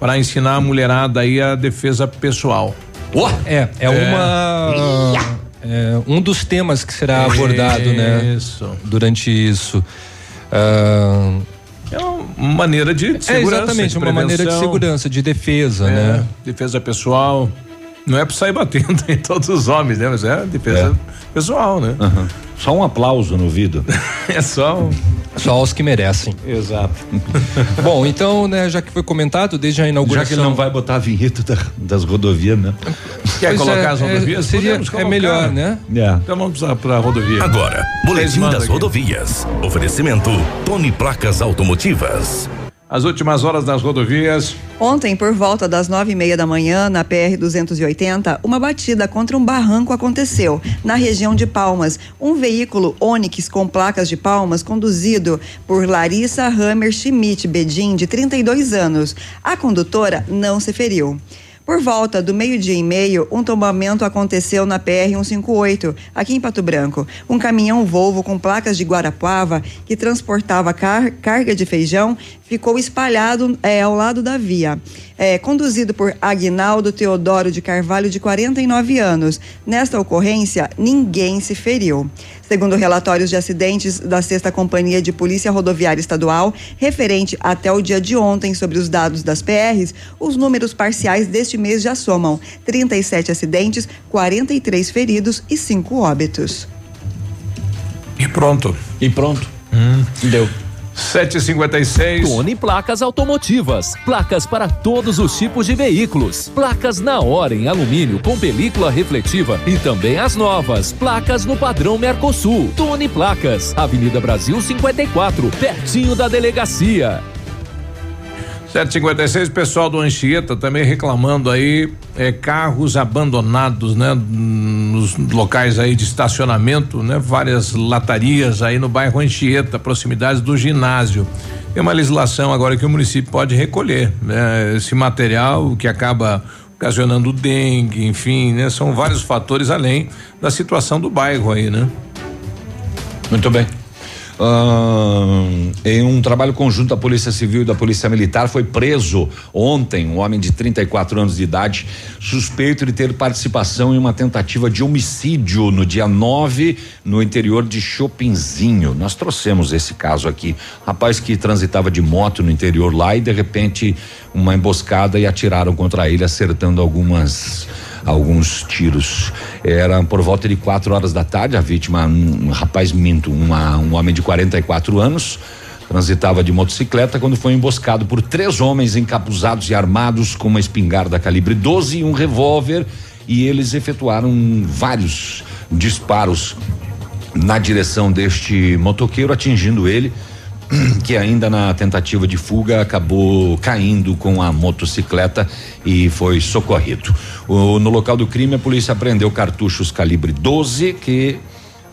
para ensinar a mulherada aí a defesa pessoal. Oh, é, é, uma é, um dos temas que será abordado, né? Isso. Durante isso. Ah, é uma maneira de, de é segurança. exatamente, uma maneira de segurança, de defesa, É, né? Defesa pessoal. Não é pra sair batendo em todos os homens, né? Mas é defesa pessoal, né? Aham. Só um aplauso no ouvido. <laughs> é só um... Só aos que merecem. Exato. <laughs> Bom, então, né, já que foi comentado, desde a inauguração. Já que ele não vai botar a vinheta da- das rodovias, né? Quer Pois colocar é, as é, rodovias? seria- Podemos é melhor, né? É. Então vamos pra, pra rodovia. Agora, Boletim das aqui. Rodovias. Oferecimento Tony Placas Automotivas. As últimas horas das rodovias. Ontem, por volta das nove e meia da manhã, na PR-280, uma batida contra um barranco aconteceu, na região de Palmas. Um veículo Onix com placas de Palmas, conduzido por Larissa Hammer Schmidt Bedin, de 32 anos. A condutora não se feriu. Por volta do meio-dia e meio, um tombamento aconteceu na PR-158, aqui em Pato Branco. Um caminhão Volvo com placas de Guarapuava, que transportava car- carga de feijão, ficou espalhado eh, ao lado da via. Eh, conduzido por Agnaldo Teodoro de Carvalho, de 49 anos. Nesta ocorrência, ninguém se feriu. Segundo relatórios de acidentes da Sexta Companhia de Polícia Rodoviária Estadual, referente até o dia de ontem sobre os dados das PRs, os números parciais deste mês já somam 37 acidentes, 43 feridos e 5 óbitos. E pronto. E pronto. Deu. 756. Tony Placas Automotivas. Placas para todos os tipos de veículos. Placas na hora em alumínio com película refletiva e também as novas. Placas no padrão Mercosul. Tony Placas. Avenida Brasil 54, pertinho da delegacia. 756, pessoal do Anchieta também reclamando aí é, carros abandonados, né? Nos locais aí de estacionamento, né? Várias latarias aí no bairro Anchieta, proximidades do ginásio. Tem uma legislação agora que o município pode recolher, né? Esse material que acaba ocasionando dengue, enfim, né? São vários fatores além da situação do bairro aí, né? Muito bem. Em um trabalho conjunto da Polícia Civil e da Polícia Militar, foi preso ontem um homem de 34 anos de idade, suspeito de ter participação em uma tentativa de homicídio no dia 9 no interior de Chopinzinho. Nós trouxemos esse caso aqui. Rapaz que transitava de moto no interior lá e de repente uma emboscada e atiraram contra ele, acertando algumas alguns tiros. Era por volta de quatro horas da tarde. A vítima, um, um rapaz minto, uma, um homem de 44 anos, transitava de motocicleta quando foi emboscado por três homens encapuzados e armados com uma espingarda calibre 12 e um revólver. E eles efetuaram vários disparos na direção deste motoqueiro, atingindo ele <clears throat> que ainda na tentativa de fuga acabou caindo com a motocicleta e foi socorrido. O- no local do crime, a polícia apreendeu cartuchos calibre 12 que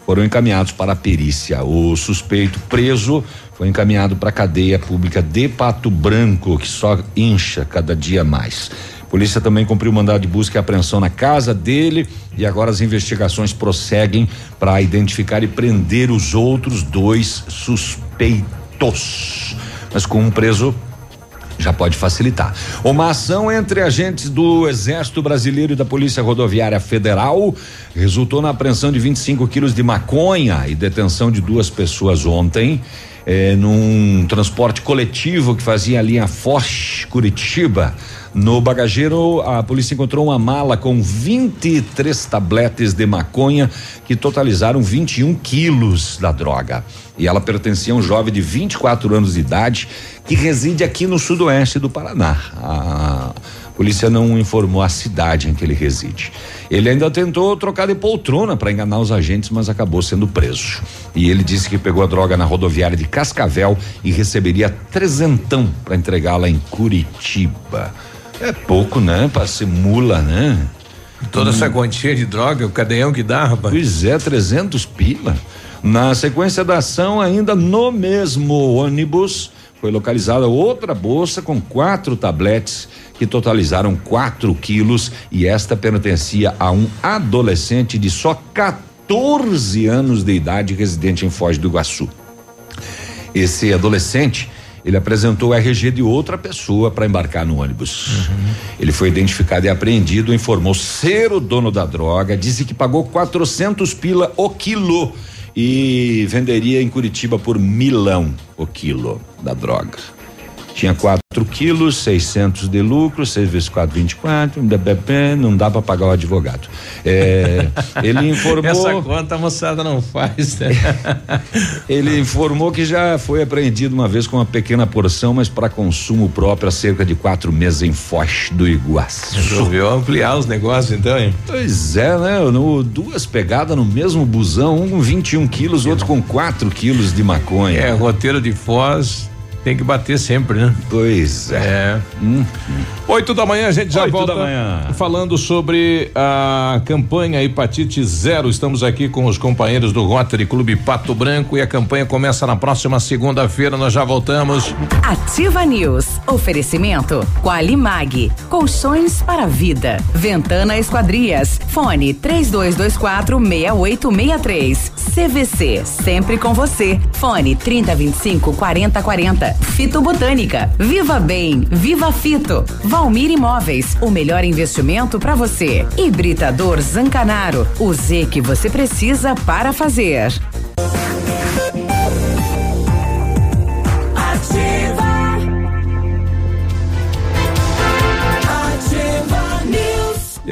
foram encaminhados para a perícia. O suspeito preso foi encaminhado para a cadeia pública de Pato Branco, que só incha cada dia mais. A polícia também cumpriu mandado de busca e apreensão na casa dele e agora as investigações prosseguem para identificar e prender os outros dois suspeitos. Mas com um preso já pode facilitar. Uma ação entre agentes do Exército Brasileiro e da Polícia Rodoviária Federal resultou na apreensão de 25 quilos de maconha e detenção de duas pessoas ontem. Eh, num transporte coletivo que fazia a linha Foz Curitiba. No bagageiro, a polícia encontrou uma mala com 23 tabletes de maconha que totalizaram 21 quilos da droga. E ela pertencia a um jovem de 24 anos de idade que reside aqui no sudoeste do Paraná. A polícia não informou a cidade em que ele reside. Ele ainda tentou trocar de poltrona para enganar os agentes, mas acabou sendo preso. E ele disse que pegou a droga na rodoviária de Cascavel e receberia trezentão para entregá-la em Curitiba. É pouco, né? Para ser mula, né? Toda essa quantia de droga, o cadeião que dá, rapaz. Pois é, 300 pila. Na sequência da ação, ainda no mesmo ônibus, foi localizada outra bolsa com quatro tabletes que totalizaram 4 quilos e esta pertencia a um adolescente de só 14 anos de idade residente em Foz do Iguaçu. Esse adolescente, ele apresentou o RG de outra pessoa para embarcar no ônibus. Ele foi identificado e apreendido, informou ser o dono da droga, disse que pagou 400 pila o quilo e venderia em Curitiba por milão o quilo da droga. Tinha 4 quilos, 600 de lucro, 6 vezes 4, 24, não dá para pagar o advogado. É, <laughs> ele informou. Essa conta a moçada não faz. Né? <laughs> ele informou que já foi apreendido uma vez com uma pequena porção, mas para consumo próprio há cerca de quatro meses em Foz do Iguaçu. Resolveu ampliar os negócios então, hein? Pois é, né? No, duas pegadas no mesmo busão, um com 21 quilos, outro com 4 quilos de maconha. É, roteiro de Foz tem que bater sempre, né? Pois é. é. Hum. Oito da manhã, a gente já Oito volta da manhã. falando sobre a campanha Hepatite Zero. Estamos aqui com os companheiros do Rotary Clube Pato Branco e a campanha começa na próxima segunda-feira. Nós já voltamos. Ativa News. Oferecimento Qualimag. Colchões para a vida. Ventana Esquadrias. Fone 3224 6863. CVC. Sempre com você. Fone 3025 4040. Fito Botânica. Viva Bem. Viva Fito. Valmir Imóveis. O melhor investimento para você. Hibridador Zancanaro. O Z que você precisa para fazer.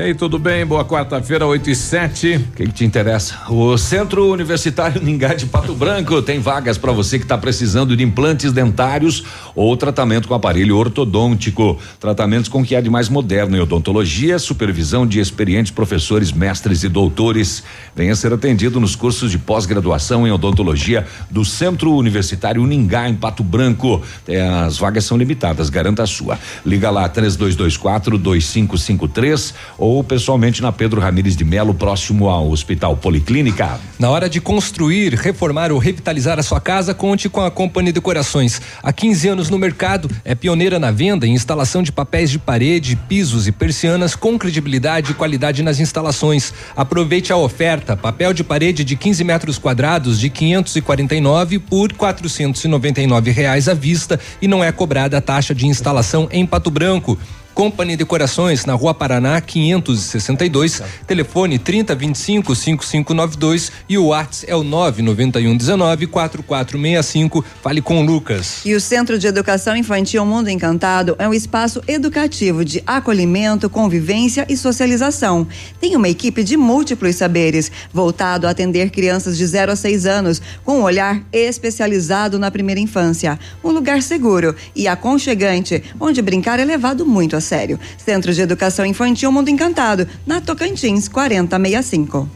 E aí, tudo bem? Boa quarta-feira, 8 e 7. O que, que te interessa? O Centro Universitário <laughs> Ningá de Pato Branco tem vagas para você que está precisando de implantes dentários ou tratamento com aparelho ortodôntico. Tratamentos com o que há de mais moderno em odontologia, supervisão de experientes professores, mestres e doutores. Venha ser atendido nos cursos de pós-graduação em odontologia do Centro Universitário Ningá em Pato Branco. É, as vagas são limitadas, garanta a sua. Liga lá 3224 2553 ou pessoalmente na Pedro Ramires de Melo, próximo ao Hospital Policlínica. Na hora de construir, reformar ou revitalizar a sua casa, conte com a Companhia Decorações. Há 15 anos no mercado, é pioneira na venda e instalação de papéis de parede, pisos e persianas com credibilidade e qualidade nas instalações. Aproveite a oferta: papel de parede de 15 metros quadrados de 549 por 499 reais à vista e não é cobrada a taxa de instalação em Pato Branco. Company Decorações na Rua Paraná 562, telefone 3025 5592 e o WhatsApp é o 991 19 4465. Fale com o Lucas. E o Centro de Educação Infantil Mundo Encantado é um espaço educativo de acolhimento, convivência e socialização. Tem uma equipe de múltiplos saberes, voltado a atender crianças de 0 a 6 anos, com um olhar especializado na primeira infância. Um lugar seguro e aconchegante, onde brincar é levado muito a sério. Centro de Educação Infantil Mundo Encantado, na Tocantins 4065.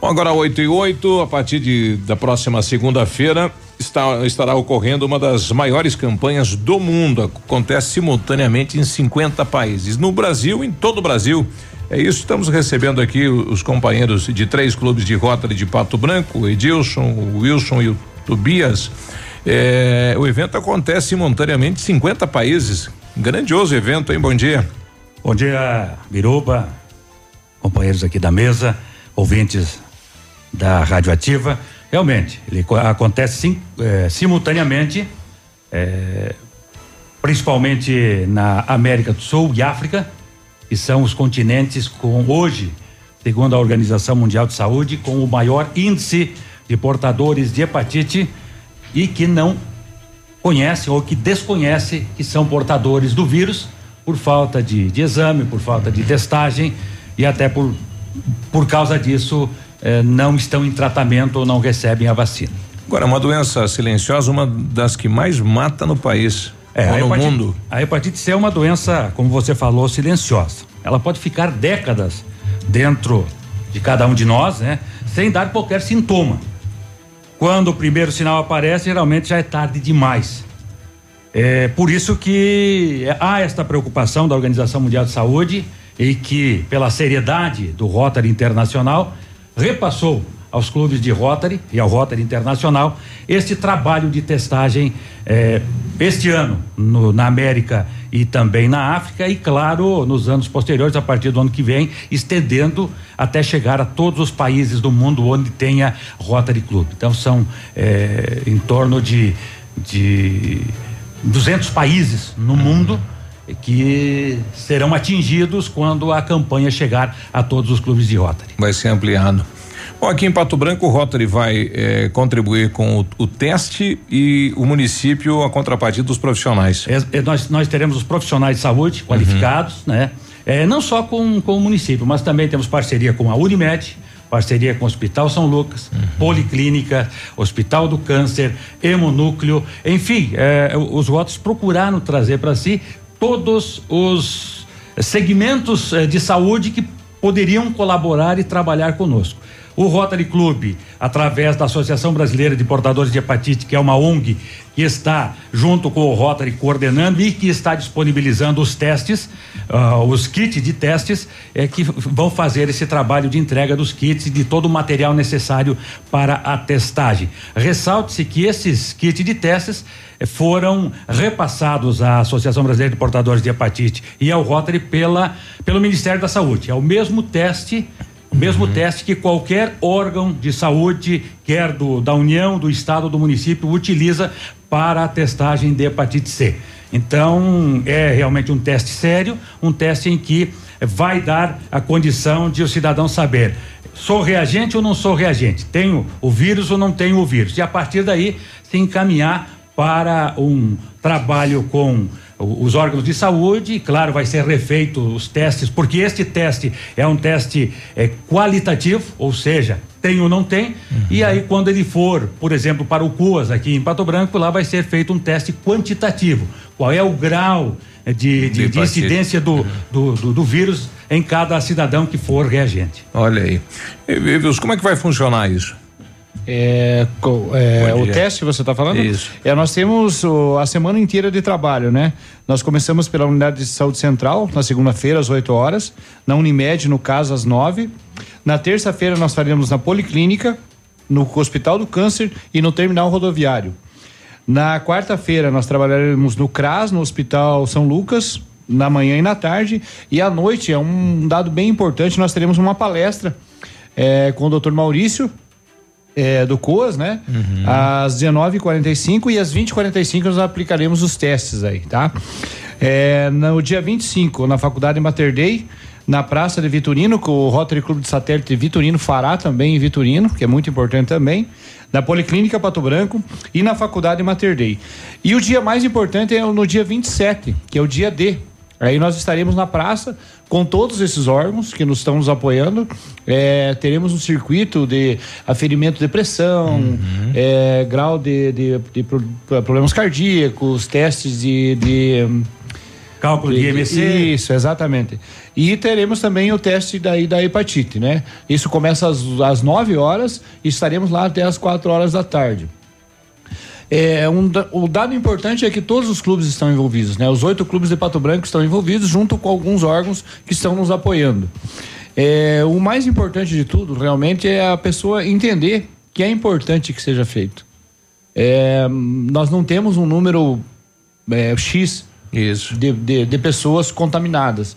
Bom, agora 8 e 8, a partir de, da próxima segunda-feira está, estará ocorrendo uma das maiores campanhas do mundo. Acontece simultaneamente em 50 países. No Brasil, em todo o Brasil. É isso, estamos recebendo aqui os companheiros de três clubes de Rotary de Pato Branco, o Edilson, o Wilson e o Tobias. É, o evento acontece simultaneamente em 50 países. Grandioso evento, hein? Bom dia. Bom dia, Biruba, companheiros aqui da mesa, ouvintes da Rádio Ativa. Realmente, ele co- acontece sim, eh, simultaneamente, eh, principalmente na América do Sul e África, que são os continentes com hoje, segundo a Organização Mundial de Saúde, com o maior índice de portadores de hepatite e que não conhecem ou que desconhecem que são portadores do vírus por falta de, de exame, por falta de testagem e até por, por causa disso eh, não estão em tratamento ou não recebem a vacina. Agora, uma doença silenciosa, uma das que mais mata no país. É, ou no hepatite- mundo. A hepatite C é uma doença, como você falou, silenciosa. Ela pode ficar décadas dentro de cada um de nós, né? Sem dar qualquer sintoma. Quando o primeiro sinal aparece, geralmente já é tarde demais. É por isso que há esta preocupação da Organização Mundial de Saúde e que, pela seriedade do Rotary Internacional, repassou aos clubes de Rotary e ao Rotary Internacional este trabalho de testagem eh, este ano no- na América e também na África e, claro, nos anos posteriores, a partir do ano que vem, estendendo até chegar a todos os países do mundo onde tenha Rotary Club. Então, são eh, em torno de, de 200 países no mundo que serão atingidos quando a campanha chegar a todos os clubes de Rotary. Vai ser ampliado. Bom, aqui em Pato Branco, o Rotary vai eh, contribuir com o, o teste e o município a contrapartida dos profissionais. É, é, nós, nós teremos os profissionais de saúde qualificados, né? É, não só com, com o município, mas também temos parceria com a Unimed, parceria com o Hospital São Lucas, Policlínica, Hospital do Câncer, Hemonúcleo, enfim, é, os votos procuraram trazer para si todos os segmentos eh, de saúde que poderiam colaborar e trabalhar conosco. O Rotary Club, através da Associação Brasileira de Portadores de Hepatite, que é uma ONG que está junto com o Rotary coordenando e que está disponibilizando os testes, ah, os kits de testes, é que vão fazer esse trabalho de entrega dos kits e de todo o material necessário para a testagem. Ressalte-se que esses kits de testes foram repassados à Associação Brasileira de Portadores de Hepatite e ao Rotary pela, pelo Ministério da Saúde. É o mesmo teste o mesmo teste que qualquer órgão de saúde, quer do, da União, do Estado, do município, utiliza para a testagem de hepatite C. Então, é realmente um teste sério, um teste em que vai dar a condição de o cidadão saber sou reagente ou não sou reagente, tenho o vírus ou não tenho o vírus. E a partir daí se encaminhar para um trabalho com os órgãos de saúde, e claro, vai ser refeito os testes, porque este teste é um teste é, qualitativo, ou seja, tem ou não tem, e aí quando ele for, por exemplo, para o CUAS aqui em Pato Branco, lá vai ser feito um teste quantitativo. Qual é o grau eh, de, de, De incidência do, do, do, do vírus em cada cidadão que for reagente. Olha aí. E, e, como é que vai funcionar isso? É, é, o teste você está falando? Isso. É, nós temos a semana inteira de trabalho, né? Nós começamos pela unidade de saúde central na segunda-feira às 8 horas, na Unimed no caso às 9. Na terça-feira nós faremos na Policlínica, no Hospital do Câncer e no Terminal Rodoviário. Na quarta-feira nós trabalharemos no CRAS, no Hospital São Lucas, na manhã e na tarde. E à noite é um dado bem importante, nós teremos uma palestra eh, com o Dr. Maurício, eh, do COAS, né? Às 19h45 e às 20h45 nós aplicaremos os testes aí, tá? Eh, no dia 25, na Faculdade Mater Dei, na Praça de Vitorino, que o Rotary Clube de Satélite Vitorino fará também em Vitorino, que é muito importante também, na Policlínica Pato Branco e na Faculdade Mater Dei. E o dia mais importante é no dia 27, que é o dia D. Aí nós estaremos na praça com todos esses órgãos que nos estão nos apoiando. É, teremos um circuito de aferimento de pressão, é, grau de, de- de pro- problemas cardíacos, testes de. de Cálculo de IMC. Isso, exatamente. E teremos também o teste daí da hepatite, né? Isso começa às, às 9 horas e estaremos lá até às 4 horas da tarde. É, um da- o dado importante é que todos os clubes estão envolvidos, né? Os oito clubes de Pato Branco estão envolvidos, junto com alguns órgãos que estão nos apoiando. É, o mais importante de tudo, realmente, é a pessoa entender que é importante que seja feito. É, nós não temos um número é, X De, de, de pessoas contaminadas.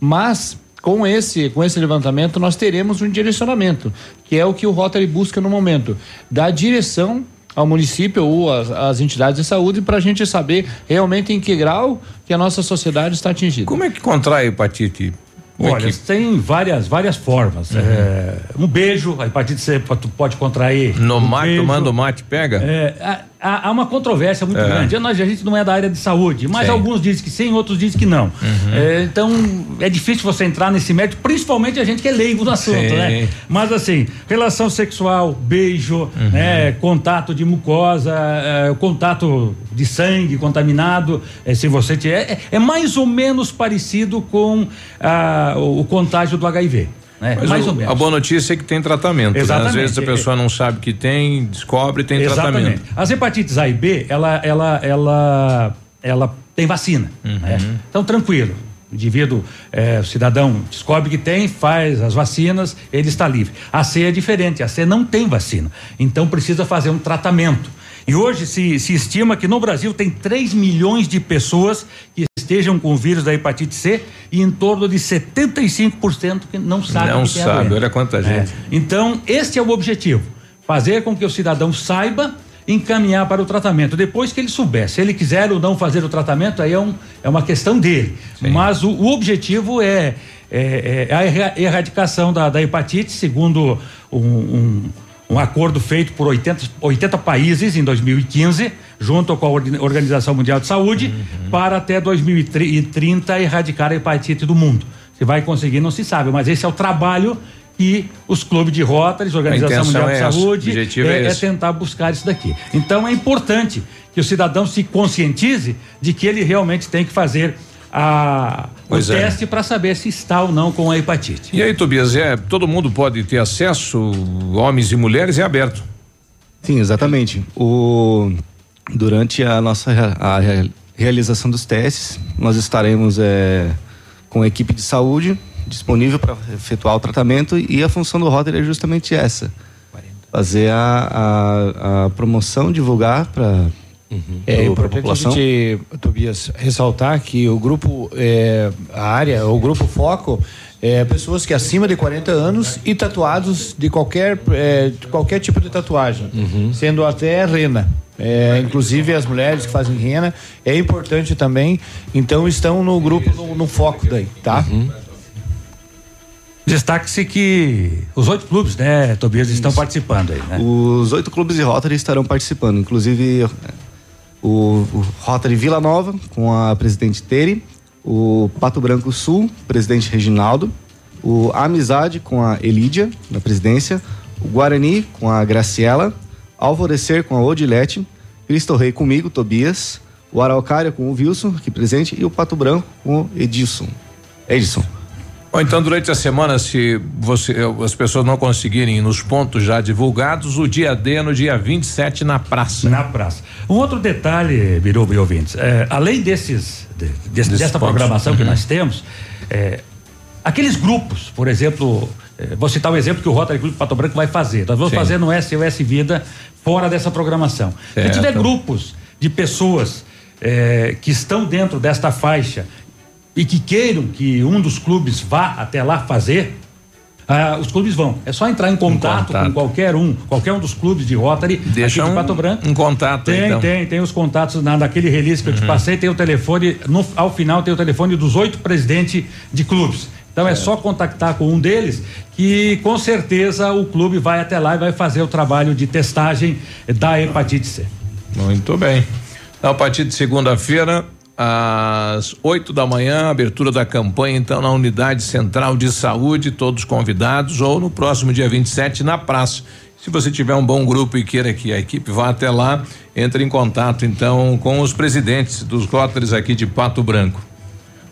Mas com esse, com esse levantamento nós teremos um direcionamento, que é o que o Rotary busca no momento, dar direção ao município ou às, entidades de saúde para a gente saber realmente em que grau que a nossa sociedade está atingida. Como é que contrai hepatite? Como é Olha, que- tem várias, várias formas. É, um beijo, a hepatite C tu pode contrair. No um mate, beijo. tomando mate, pega? É, há, há- há uma controvérsia muito É. grande. Nós, a gente não é da área de saúde, mas Sim. alguns dizem que sim, outros dizem que não. É, então, é difícil você entrar nesse mérito, principalmente a gente que é leigo no assunto, Sim. né? Mas assim, relação sexual, beijo, né, contato de mucosa, é, contato de sangue contaminado, é, se você tiver, é, é mais ou menos parecido com ah, o, o contágio do HIV. Né? Mas mais o- ou menos. A boa notícia é que tem tratamento. né? Às Exatamente. vezes a pessoa não sabe que tem, descobre e tem Exatamente. tratamento. As hepatites A e B, ela, ela, ela, ela tem vacina. né? Então, tranquilo. O indivíduo, eh, o cidadão descobre que tem, faz as vacinas, ele está livre. A C é diferente, a C não tem vacina. Então precisa fazer um tratamento. E hoje se, se estima que no Brasil tem 3 milhões de pessoas que estejam com o vírus da hepatite C e em torno de 75% que não sabem Não que tem a sabe, olha quanta gente. Então, este é o objetivo: fazer com que o cidadão saiba encaminhar para o tratamento. Depois que ele souber, se ele quiser ou não fazer o tratamento, aí é, um, é uma questão dele. Mas o, o objetivo é, é, é a erra- erradicação da, da hepatite, segundo um, um- um acordo feito por 80, 80 países em 2015, junto com a Organização Mundial de Saúde, para até 2030 erradicar a hepatite do mundo. Se vai conseguir, não se sabe, mas esse é o trabalho que os clubes de Rotaries, Organização Mundial de é o Saúde, é é, é tentar buscar isso daqui. Então é importante que o cidadão se conscientize de que ele realmente tem que fazer a, o é. teste para saber se está ou não com a hepatite. E aí, Tobias, é, todo mundo pode ter acesso, homens e mulheres, é aberto. Sim, exatamente. O, durante a nossa a rea- realização dos testes, nós estaremos é, com a equipe de saúde disponível para efetuar o tratamento e a função do Rotary é justamente essa. Fazer a, a, a promoção, divulgar para É importante a gente, Tobias, ressaltar que o grupo, é, a área, o grupo foco, é pessoas que acima de 40 anos e tatuados de qualquer, é, de qualquer tipo de tatuagem, sendo até rena. É, inclusive as mulheres que fazem rena, é importante também. Então estão no grupo, no, no foco daí, tá? Destaque-se que os oito clubes, né, Tobias, estão participando aí, né? Os oito clubes de Rotary estarão participando, inclusive o, o Rotary Vila Nova, com a presidente Tere, o Pato Branco Sul, presidente Reginaldo, o Amizade, com a Elídia, na presidência, o Guarani, com a Graciela, Alvorecer, com a Odilete, Cristo Rei comigo, Tobias, o Araucária, com o Wilson, aqui presente, e o Pato Branco, com o Edilson. Edson. Ou então, durante a semana, se você, as pessoas não conseguirem ir nos pontos já divulgados, o dia D é no dia 27 na praça. Na praça. Um outro detalhe, Biruba e ouvintes, é, além desses, de, desse- dessa pontos. programação que Uhum. nós temos, é, aqueles grupos, por exemplo, é, vou citar o exemplo que o Rotary Clube Pato Branco vai fazer. Nós vamos Sim. fazer no SOS Vida fora dessa programação. Se Certo. tiver grupos de pessoas é, que estão dentro desta faixa e que queiram que um dos clubes vá até lá fazer, ah, os clubes vão. É só entrar em contato, contato. com qualquer um, qualquer um dos clubes de Rotary Deixa aqui de um- Pato Branco. um contato Tem, então. tem, tem os contatos na, naquele release que eu te passei, tem o telefone, no- ao final tem o telefone dos oito presidentes de clubes. Então é só contactar com um deles que com certeza o clube vai até lá e vai fazer o trabalho de testagem da hepatite C. Muito bem. A partir de segunda-feira, às 8 da manhã, abertura da campanha, então, na Unidade Central de Saúde, todos convidados, ou no próximo dia 27, na praça. Se você tiver um bom grupo e queira que a equipe vá até lá, entre em contato, então, com os presidentes dos Rotaries aqui de Pato Branco.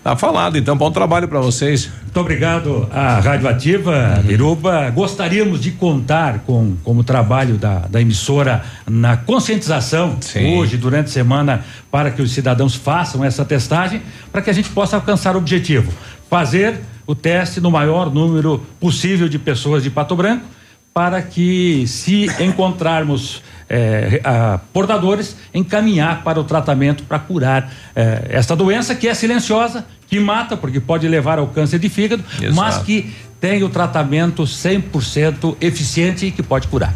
Tá falado, então, bom trabalho para vocês. Muito obrigado à Rádio Ativa, Biruba. Gostaríamos de contar com, com o trabalho da, da emissora na conscientização hoje, durante a semana, para que os cidadãos façam essa testagem, para que a gente possa alcançar o objetivo: fazer o teste no maior número possível de pessoas de Pato Branco, para que, se encontrarmos eh, ah, portadores, encaminhar para o tratamento para curar eh, esta doença que é silenciosa, que mata, porque pode levar ao câncer de fígado, Exato. mas que tem o tratamento 100% eficiente e que pode curar.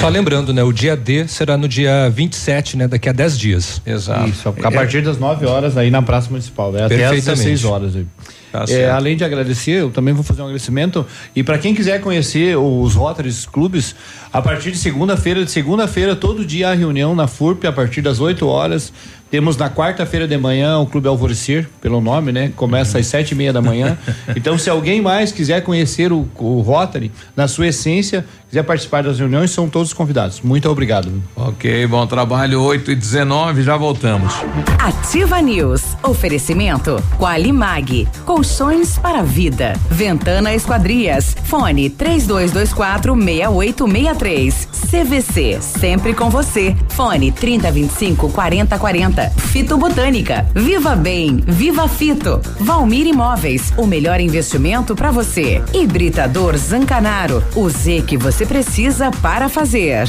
Só lembrando, né? O dia D será no dia 27, né? Daqui a 10 dias. Exato. Isso, a partir das 9 horas aí na Praça Municipal, né? até às Perfeitamente. 16 horas. aí. Tá É, além de agradecer, eu também vou fazer um agradecimento. E para quem quiser conhecer os Rotaries Clubes, a partir de segunda-feira, de segunda-feira, todo dia há reunião na FURP, a partir das 8 horas. Temos na quarta-feira de manhã o Clube Alvorecer, pelo nome, né? Começa às sete e meia da manhã. <laughs> Então, se alguém mais quiser conhecer o, o Rotary, na sua essência, quiser participar das reuniões, são todos convidados. Muito obrigado. Ok, bom trabalho, 8 e 19 já voltamos. Ativa News. Oferecimento Qualimag. Colchões para a vida. Ventana Esquadrias. Fone 3224 6863. CVC. Sempre com você. Fone 3025 4040. Fito Botânica. Viva Bem. Viva Fito. Valmir Imóveis. O melhor investimento para você. Hibridador Zancanaro. O Z que você precisa para fazer.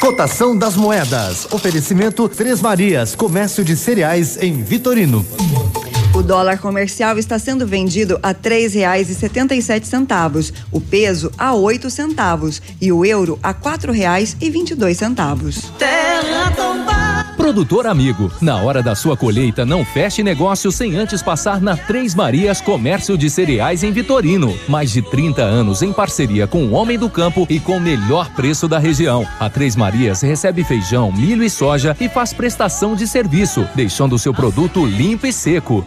Cotação das moedas. Oferecimento Três Marias, comércio de cereais em Vitorino. O dólar comercial está sendo vendido a três reais e setenta e sete centavos, o peso a oito centavos e o euro a quatro reais e vinte e dois centavos. Terra tombada. Produtor amigo, na hora da sua colheita, não feche negócio sem antes passar na Três Marias Comércio de Cereais em Vitorino. Mais de 30 anos em parceria com o Homem do Campo e com o melhor preço da região. A Três Marias recebe feijão, milho e soja e faz prestação de serviço, deixando o seu produto limpo e seco.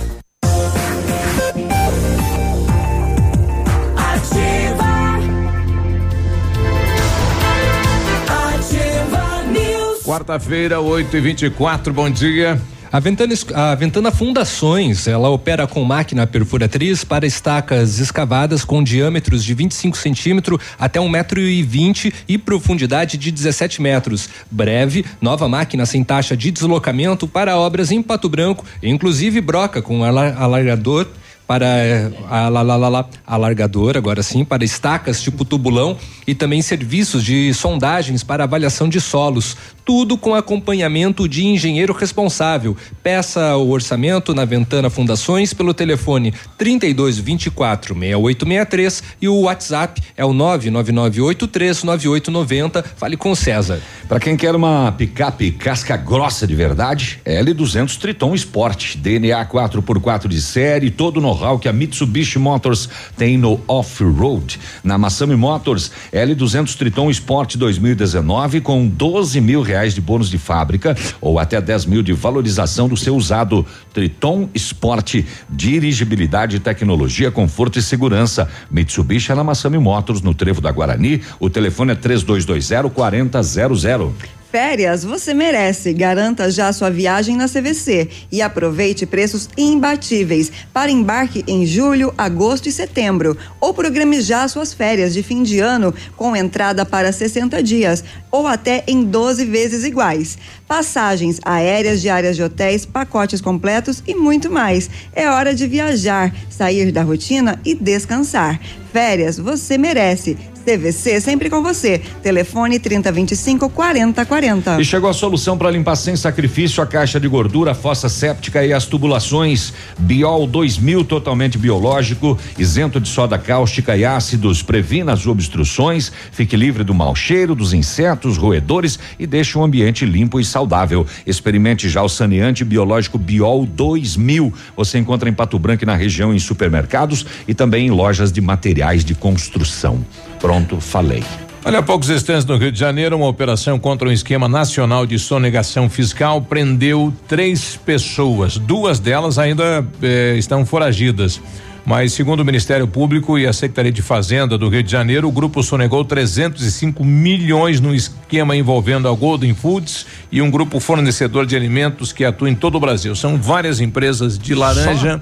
Quarta-feira, 8 e 24 bom dia. A Ventana, a Ventana Fundações, ela opera com máquina perfuratriz para estacas escavadas com diâmetros de 25 centímetros até 1,20 metro e, 20 profundidade de 17 metros. Breve, nova máquina sem taxa de deslocamento para obras em Pato Branco, inclusive broca com ala- alargador para eh, a, la- la- la- la- alargador, agora sim, para estacas tipo tubulão e também serviços de sondagens para avaliação de solos. Tudo com acompanhamento de engenheiro responsável. Peça o orçamento na Ventana Fundações pelo telefone 32 24 6863 e o WhatsApp é o 99983 9890. Fale com o César. Para quem quer uma picape casca grossa de verdade, L200 Triton Sport, DNA 4x4 de série, todo o know-how que a Mitsubishi Motors tem no off-road. Na Massami Motors, L200 Triton Sport 2019 com 12 mil reais de bônus de fábrica ou até 10 mil de valorização do seu usado. Triton Sport, dirigibilidade, tecnologia, conforto e segurança. Mitsubishi é na Massami Motors, no Trevo da Guarani. O telefone é 3220 4000. Férias você merece. Garanta já sua viagem na CVC e aproveite preços imbatíveis para embarque em julho, agosto e setembro. Ou programe já suas férias de fim de ano com entrada para 60 dias ou até em 12 vezes iguais. Passagens aéreas, diárias de hotéis, pacotes completos e muito mais. É hora de viajar, sair da rotina e descansar. Férias você merece. CVC sempre com você. Telefone 3025 4040. E chegou a solução para limpar sem sacrifício a caixa de gordura, a fossa séptica e as tubulações. Biol 2000 totalmente biológico, isento de soda cáustica e ácidos, previna as obstruções, fique livre do mau cheiro, dos insetos, roedores e deixe o ambiente limpo e saudável. Experimente já o saneante biológico Biol 2000. Você encontra em Pato Branco e na região em supermercados e também em lojas de materiais de construção. Pronto, falei. Olha, há poucos instantes no Rio de Janeiro, uma operação contra um esquema nacional de sonegação fiscal prendeu três pessoas. Duas delas ainda eh, estão foragidas. Mas, segundo o Ministério Público e a Secretaria de Fazenda do Rio de Janeiro, o grupo sonegou 305 milhões no esquema envolvendo a Golden Foods e um grupo fornecedor de alimentos que atua em todo o Brasil. São várias empresas de laranja,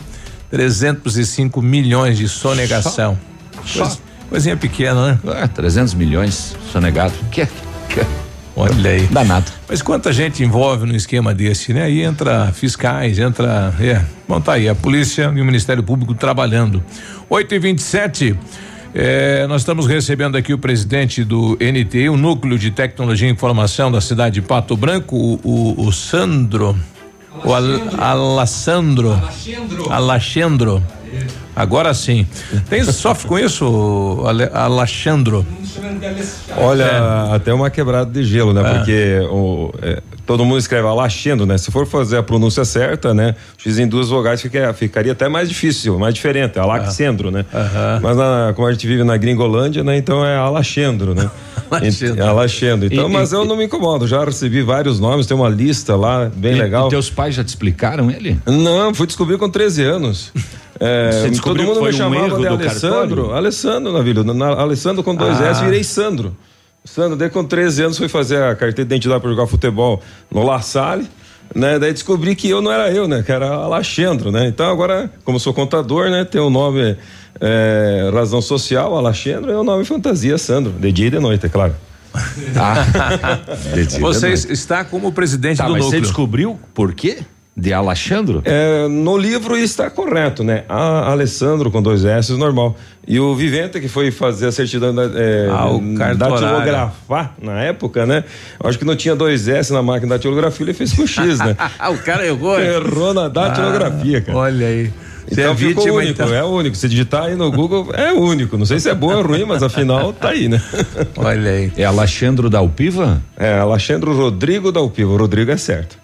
305 milhões de sonegação. Só? Coisa- coisinha pequena, né? É, 300 milhões sonegado. Que, que, Olha aí. Danado. Mas quanta gente envolve num esquema desse, né? Aí entra fiscais, entra. É. Bom, tá aí, a polícia e o Ministério Público trabalhando. 8 e 27 é, nós estamos recebendo aqui o presidente do NTI, o Núcleo de Tecnologia e Informação da cidade de Pato Branco, o, o, o Sandro. O Al, Alassandro. Alexandro. Agora sim. Tem sofre com isso, Ale- Alexandro? Olha, até uma quebrada de gelo, né? É. Porque o, é, todo mundo escreve Alachendo, né? Se for fazer a pronúncia certa, né? X em duas vogais fica- ficaria até mais difícil, mais diferente, Alaxendro, né? Mas na- como a gente vive na Gringolândia, né? Então é Alachendro, né? <laughs> Ent- Alachendo. Então, E- mas e- eu não me incomodo, já recebi vários nomes, tem uma lista lá, bem E- legal. e teus pais já te explicaram ele? Não, fui descobrir com 13 anos. <laughs> É, todo mundo que foi me um chamava erro de Alessandro. cartório? Alessandro, Navilho. Na, Alessandro com dois Ah. S, virei Sandro. Sandro, daí com 13 anos fui fazer a carteira de identidade para jogar futebol no La Salle. né? Daí descobri que eu não era eu, né? Que era Alexandro, né? Então agora, como sou contador, né? Tem o nome é, Razão Social, Alexandro, é o nome fantasia Sandro, de dia e de noite, é claro. <laughs> Você está como presidente Tá, do mas núcleo. você descobriu por quê? De Alexandro? É, no livro está correto, né? A Alessandro com dois S, normal. E o Vivente, que foi fazer a certidão da, é, Ah, datilografar na época, né? Acho que não tinha dois S na máquina da datilografia, ele fez com X, né? <laughs> o cara errou. hein? Errou na datilografia, cara. Olha aí. Você Então é ficou vítima, único, então. é único. Se digitar aí no Google, é único. Não sei se é bom ou ruim, mas afinal tá aí, né? Olha aí. <laughs> É Alexandro da Alpiva? É, Alexandro Rodrigo da Alpiva. O Rodrigo é certo.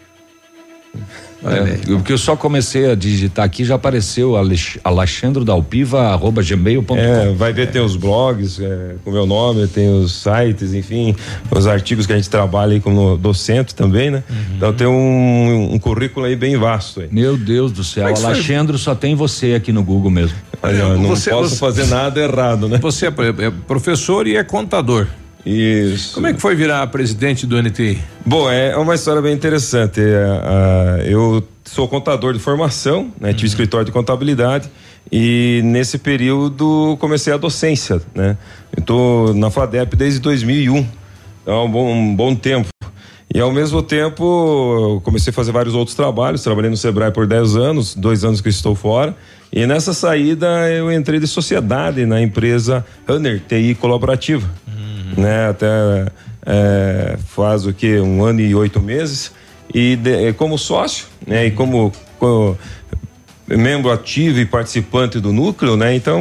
É, porque eu só comecei a digitar aqui, já apareceu Alex- Alexandro da Alpiva, arroba gmail.com. É, vai ver, tem os blogs é, com meu nome, tem os sites, enfim, os artigos que a gente trabalha aí como docente também, né? Então tem um, um currículo aí bem vasto aí. Meu Deus do céu, Como é? Alexandro só tem você aqui no Google mesmo. Ó, não Você- posso você- fazer nada errado, né? Você é é professor e é contador. Isso. Como é que foi virar presidente do NTI? Bom, é uma história bem interessante. É, eu sou contador de formação, né? Tive escritório de contabilidade e nesse período comecei a docência, né? Tô na FADEP desde 2001, então é um bom, um bom tempo. E ao mesmo tempo, comecei a fazer vários outros trabalhos. Trabalhei no Sebrae por 10 anos, dois anos que estou fora. E nessa saída eu entrei de sociedade na empresa Runner TI Colaborativa. Né? Até é, faz o que? Um ano e oito meses. E de- como sócio, né? E como, co- membro ativo e participante do núcleo, né? Então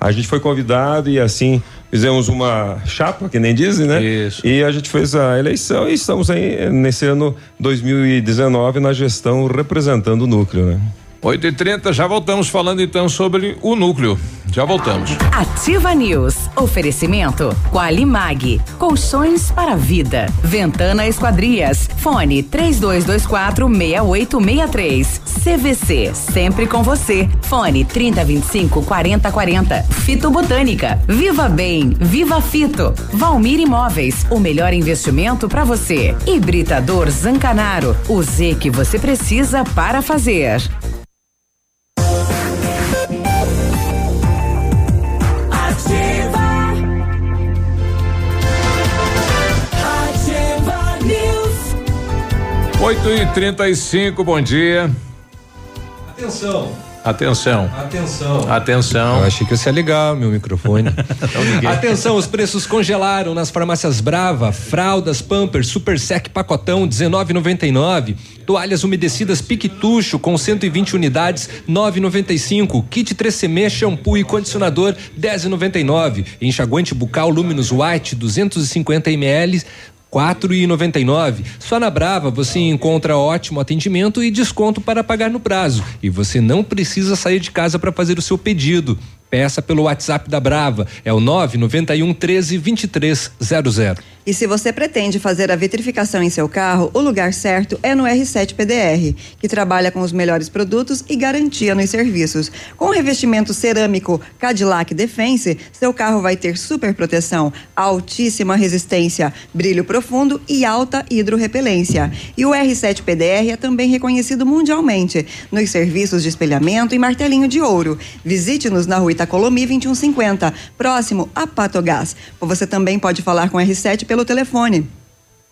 a gente foi convidado e assim fizemos uma chapa, que nem dizem, né? Isso. E a gente fez a eleição e estamos aí nesse ano 2019 na gestão representando o núcleo, né? 8 e 30 já voltamos falando então sobre o núcleo. Já voltamos. Ativa News. Oferecimento Qualimag. Colchões para vida. Ventana Esquadrias. Fone 3224 6863. CVC. Sempre com você. Fone 3025 4040. Fito Botânica. Viva Bem. Viva Fito. Valmir Imóveis. O melhor investimento para você. Hibridador Zancanaro. O Z que você precisa para fazer. 8 e 35 bom dia. Atenção. Atenção. Atenção. Atenção. Eu achei que ia ligar meu microfone. <laughs> liguei. Atenção, os preços congelaram nas farmácias Brava, fraldas, Pampers, Super Sec pacotão 19,99. Toalhas umedecidas Piquetucho com 120 unidades 9,95. Kit 3CM shampoo e condicionador 10,99. Enxaguante bucal Luminous White 250 ml 4,99. Só na Brava você encontra ótimo atendimento e desconto para pagar no prazo. E você não precisa sair de casa para fazer o seu pedido. Peça pelo WhatsApp da Brava. É o 991 13 2300. E se você pretende fazer a vitrificação em seu carro, o lugar certo é no R7 PDR, que trabalha com os melhores produtos e garantia nos serviços. Com o revestimento cerâmico Cadillac Defense, seu carro vai ter super proteção, altíssima resistência, brilho profundo e alta hidrorrepelência. E o R7 PDR é também reconhecido mundialmente nos serviços de espelhamento e martelinho de ouro. Visite-nos na rua Itacolomi 2150, próximo a Patogás. Você também pode falar com o R7 pelo telefone.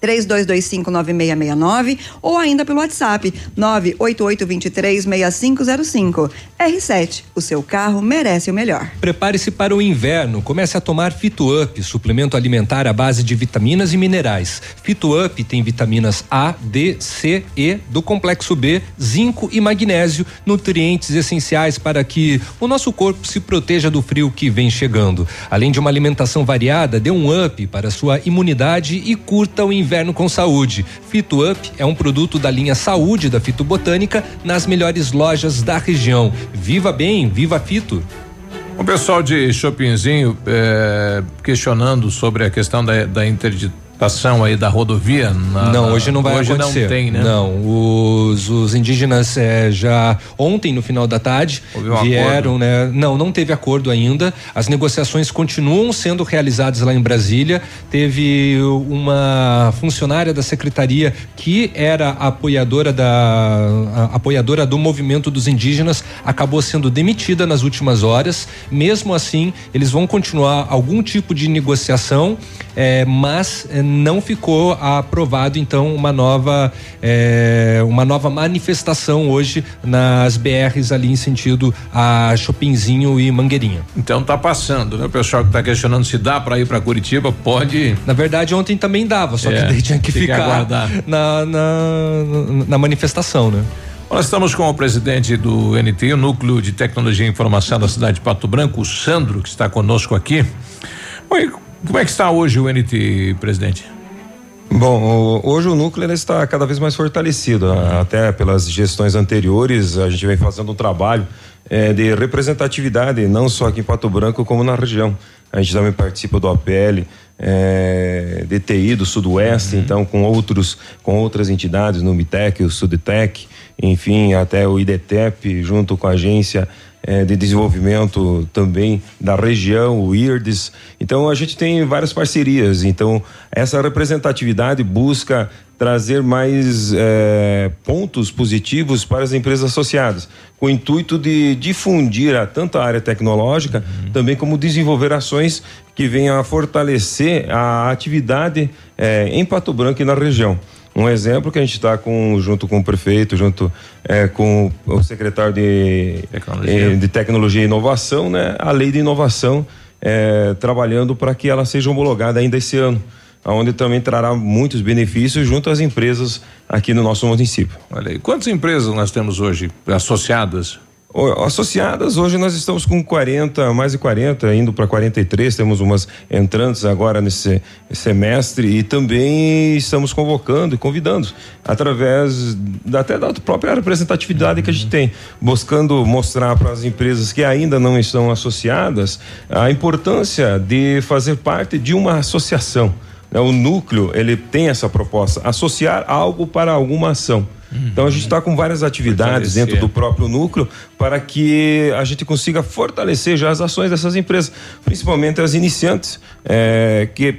32259669 ou ainda pelo WhatsApp 988236505. R7, o seu carro merece o melhor. Prepare-se para o inverno. Comece a tomar Fito Up, suplemento alimentar à base de vitaminas e minerais. Fito Up tem vitaminas A, D, C, E do complexo B, zinco e magnésio, nutrientes essenciais para que o nosso corpo se proteja do frio que vem chegando. Além de uma alimentação variada, dê um up para sua imunidade e curta o inverno com saúde. Fito Up é um produto da linha Saúde da Fitobotânica nas melhores lojas da região. Viva bem, viva Fito! O pessoal de Chopinzinho eh, questionando sobre a questão da, da interdit- estação aí da rodovia? Na- não, hoje não vai hoje acontecer. não tem, né? Não, os, os indígenas eh, já ontem no final da tarde um vieram, acordo? né? Não, não teve acordo ainda. As negociações continuam sendo realizadas lá em Brasília. Teve uma funcionária da secretaria que era apoiadora da a- apoiadora do movimento dos indígenas acabou sendo demitida nas últimas horas. Mesmo assim, eles vão continuar algum tipo de negociação, eh, mas eh, não ficou aprovado então uma nova eh, uma nova manifestação hoje nas BRs ali em sentido a Chopinzinho e Mangueirinha. Então tá passando, né? O pessoal que tá questionando se dá para ir para Curitiba, pode. Na verdade, ontem também dava, só É, que daí tinha que que ficar aguardar. na, na, na manifestação, né? Nós estamos com o presidente do NTI, o Núcleo de Tecnologia e Informação da cidade de Pato Branco, o Sandro, que está conosco aqui. Oi, como é que está hoje o NTI, presidente? Bom, hoje o núcleo está cada vez mais fortalecido, a- até pelas gestões anteriores, a gente vem fazendo um trabalho eh, de representatividade, não só aqui em Pato Branco, como na região. A gente também participa do APL, eh, DTI do Sudoeste, então com outros, com outras entidades, no Mitec, o Sudtec, enfim, até o IDTEP, junto com a agência eh, de desenvolvimento também da região, o IRDES. Então a gente tem várias parcerias. Então essa representatividade busca trazer mais eh, pontos positivos para as empresas associadas, com o intuito de difundir a, tanto a área tecnológica, também como desenvolver ações que venham a fortalecer a atividade eh, em Pato Branco e na região. Um exemplo que a gente está com junto com o prefeito, junto eh, com o secretário de Tecnologia. eh, de tecnologia e inovação, né? A lei de inovação eh, trabalhando para que ela seja homologada ainda esse ano, onde também trará muitos benefícios junto às empresas aqui no nosso município. Olha aí, quantas empresas nós temos hoje associadas? Associadas, hoje nós estamos com 40, mais de 40, indo para 43, temos umas entrantes agora nesse semestre e também estamos convocando e convidando através até da própria representatividade que a gente tem, buscando mostrar para as empresas que ainda não estão associadas a importância de fazer parte de uma associação. né? O núcleo, ele tem essa proposta, associar algo para alguma ação. Então a gente está com várias atividades Fortalecer. dentro do próprio núcleo para que a gente consiga fortalecer já as ações dessas empresas, principalmente as iniciantes, eh, que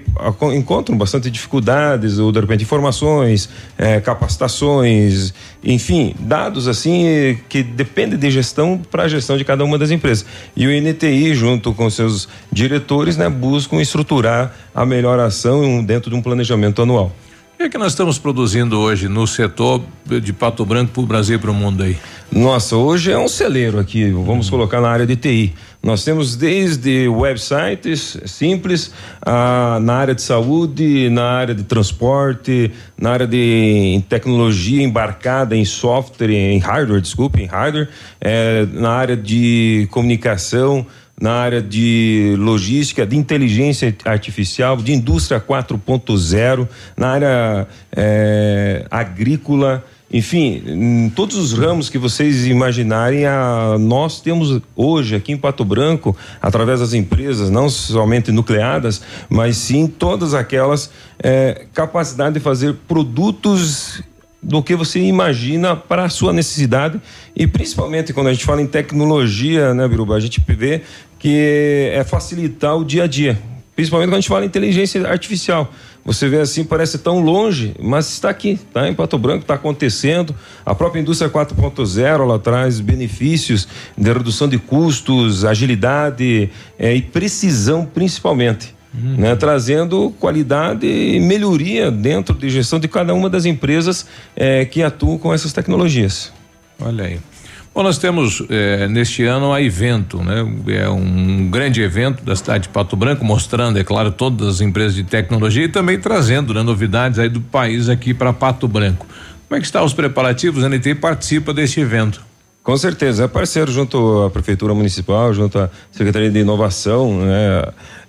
encontram bastante dificuldades, ou de repente informações, eh, capacitações, enfim, dados assim que dependem de gestão para a gestão de cada uma das empresas. E o NTI, junto com seus diretores, né, buscam estruturar a melhor ação dentro de um planejamento anual. O que é que nós estamos produzindo hoje no setor de Pato Branco para o Brasil e para o mundo aí? Nossa, hoje é um celeiro aqui, vamos colocar na área de TI. Nós temos desde websites simples, ah, na área de saúde, na área de transporte, na área de tecnologia embarcada em software, em hardware, desculpe, em hardware, eh, na área de comunicação, na área de logística, de inteligência artificial, de indústria 4.0, na área eh, agrícola, enfim, em todos os ramos que vocês imaginarem, a, nós temos hoje aqui em Pato Branco, através das empresas, não somente nucleadas, mas sim todas aquelas eh, capacidade de fazer produtos do que você imagina para a sua necessidade. E principalmente quando a gente fala em tecnologia, né, Biruba, a gente vê que é facilitar o dia a dia, principalmente quando a gente fala em inteligência artificial. Você vê assim, parece tão longe, mas está aqui, está em Pato Branco, está acontecendo. A própria indústria 4.0 ela traz benefícios de redução de custos, agilidade eh, e precisão principalmente né, trazendo qualidade e melhoria dentro de gestão de cada uma das empresas eh, que atuam com essas tecnologias. Olha aí. Bom, nós temos eh, neste ano a evento, né? É um grande evento da cidade de Pato Branco, mostrando, é claro, todas as empresas de tecnologia e também trazendo né, novidades aí do país aqui para Pato Branco. Como é que estão os preparativos? A NT participa deste evento. Com certeza, é parceiro junto à Prefeitura Municipal, junto à Secretaria de Inovação, né?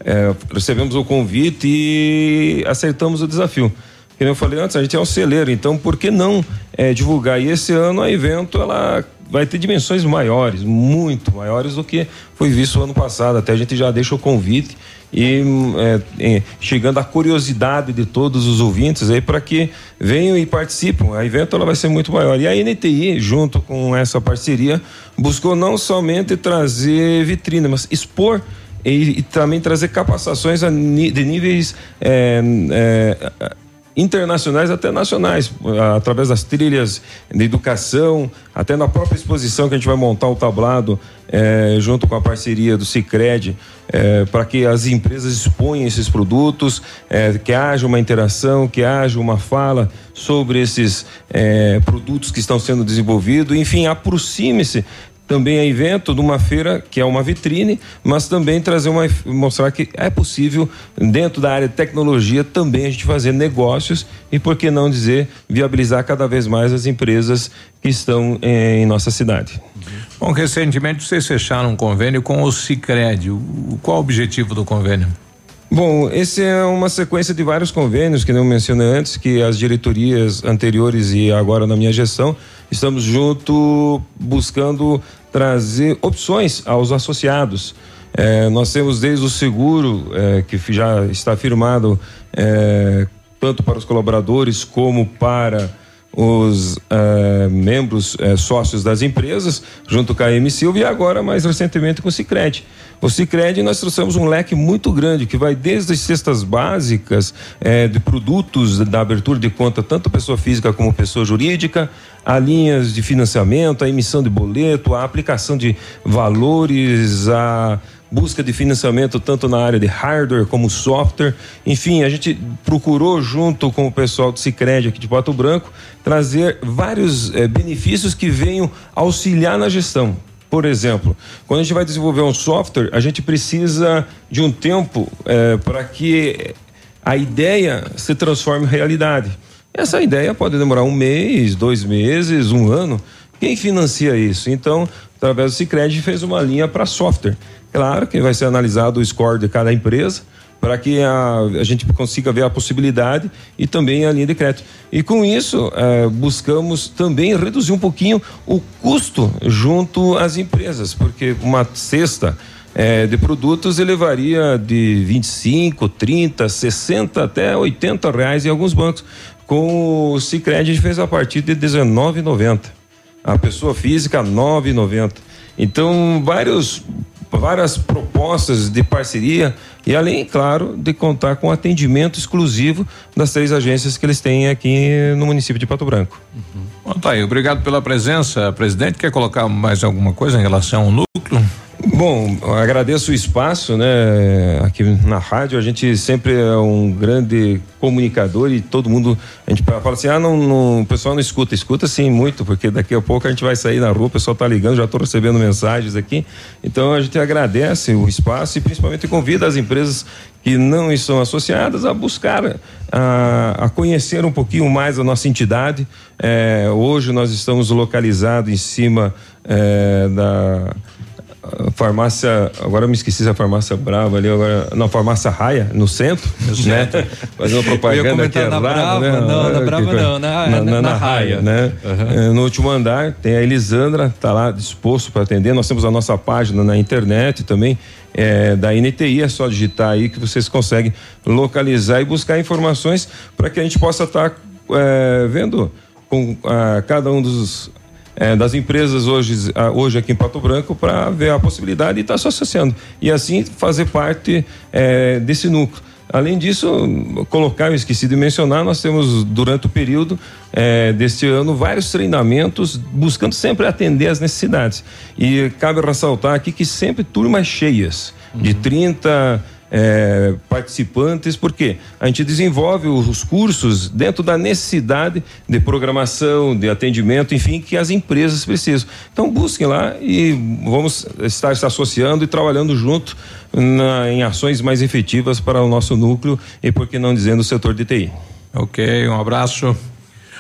É, recebemos o convite e acertamos o desafio. Como eu falei antes, a gente é um celeiro, então por que não é, divulgar? E esse ano a evento ela vai ter dimensões maiores, muito maiores do que foi visto ano passado. Até a gente já deixa o convite e é, é, chegando à curiosidade de todos os ouvintes aí para que venham e participem. A evento ela vai ser muito maior. E a NTI, junto com essa parceria, buscou não somente trazer vitrine, mas expor e, e também trazer capacitações de níveis é, é, internacionais até nacionais, ah, através das trilhas de educação, até na própria exposição que a gente vai montar o tablado eh, junto com a parceria do Cicred, para que as empresas exponham esses produtos, eh, que haja uma interação, que haja uma fala sobre esses eh, produtos que estão sendo desenvolvidos, enfim, aproxime-se também é evento de uma feira que é uma vitrine, mas também trazer uma mostrar que é possível dentro da área de tecnologia também a gente fazer negócios e por que não dizer viabilizar cada vez mais as empresas que estão eh, em nossa cidade. Bom, recentemente vocês fecharam um convênio com o o- qual o objetivo do convênio? Bom, esse é uma sequência de vários convênios que eu mencionei antes, que as diretorias anteriores e agora na minha gestão, estamos junto buscando trazer opções aos associados. Eh, nós temos desde o seguro, eh, que já está firmado eh, tanto para os colaboradores como para os eh, membros eh, sócios das empresas, junto com a M Silva e agora mais recentemente com o Cicred. O Cicred nós trouxemos um leque muito grande que vai desde as cestas básicas eh, de produtos da abertura de conta, tanto pessoa física como pessoa jurídica, a linhas de financiamento, a emissão de boleto, a aplicação de valores, a busca de financiamento tanto na área de hardware como software. Enfim, a gente procurou junto com o pessoal do Sicredi aqui de Pato Branco trazer vários eh, benefícios que venham auxiliar na gestão. Por exemplo, quando a gente vai desenvolver um software, a gente precisa de um tempo eh, para que a ideia se transforme em realidade. Essa ideia pode demorar um mês, dois meses, um ano. Quem financia isso? Então, através do Cicred, fez uma linha para software. Claro que vai ser analisado o score de cada empresa para que a, a gente consiga ver a possibilidade e também a linha de crédito. E com isso, eh, buscamos também reduzir um pouquinho o custo junto às empresas, porque uma cesta eh, de produtos elevaria de 25, 30, 60 até 80 reais em alguns bancos. Com o Cicred a gente fez a partir de 19,90. A pessoa física 9,90. Então, vários várias propostas de parceria e além, claro, de contar com atendimento exclusivo das três agências que eles têm aqui no município de Pato Branco. Bom, tá aí, obrigado pela presença, presidente. Quer colocar mais alguma coisa em relação ao núcleo? Bom, agradeço o espaço, né? Aqui na rádio, a gente sempre é um grande comunicador e todo mundo, a gente fala assim, ah, não, não, o pessoal não escuta, escuta sim muito, porque daqui a pouco a gente vai sair na rua, o pessoal tá ligando, já estou recebendo mensagens aqui, então a gente agradece o espaço e principalmente convida as empresas que não estão associadas a buscar, a, a conhecer um pouquinho mais a nossa entidade. Eh, hoje nós estamos localizados em cima eh, da farmácia, agora eu me esqueci da farmácia Brava ali, agora, não, farmácia Raia, no centro, né? Fazendo propaganda aqui comentar na errada, Brava, né? não, na Que Brava coisa. não, na- na, na- na na Raia, Raia. né? É, no último andar tem a Elisandra, tá lá disposto para atender, nós temos a nossa página na internet também, é, da NTI, é só digitar aí que vocês conseguem localizar e buscar informações para que a gente possa estar é, vendo com ah, cada um dos é, das empresas hoje, ah, hoje aqui em Pato Branco para ver a possibilidade de estar se associando e assim fazer parte é, desse núcleo. Além disso, colocar, eu esqueci de mencionar, nós temos durante o período é, deste ano vários treinamentos buscando sempre atender as necessidades. E cabe ressaltar aqui que sempre turmas cheias, de 30 é, participantes, porque a gente desenvolve os cursos dentro da necessidade de programação, de atendimento, enfim, que as empresas precisam. Então busquem lá e vamos estar se associando e trabalhando junto na- em ações mais efetivas para o nosso núcleo e, por que não dizendo, o setor de TI. Ok, um abraço.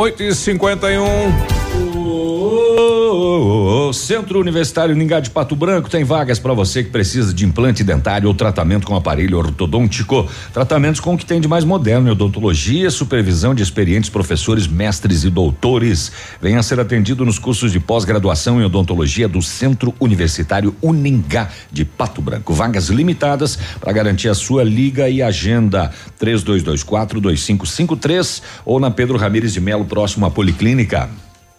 8 51 O Centro Universitário Ningá de Pato Branco tem vagas para você que precisa de implante dentário ou tratamento com aparelho ortodôntico. Tratamentos com o que tem de mais moderno em odontologia, supervisão de experientes professores, mestres e doutores. Venha ser atendido nos cursos de pós-graduação em odontologia do Centro Universitário Uningá de Pato Branco. Vagas limitadas para garantir a sua liga e agenda 3224 2553 ou na Pedro Ramires de Melo, próximo à Policlínica.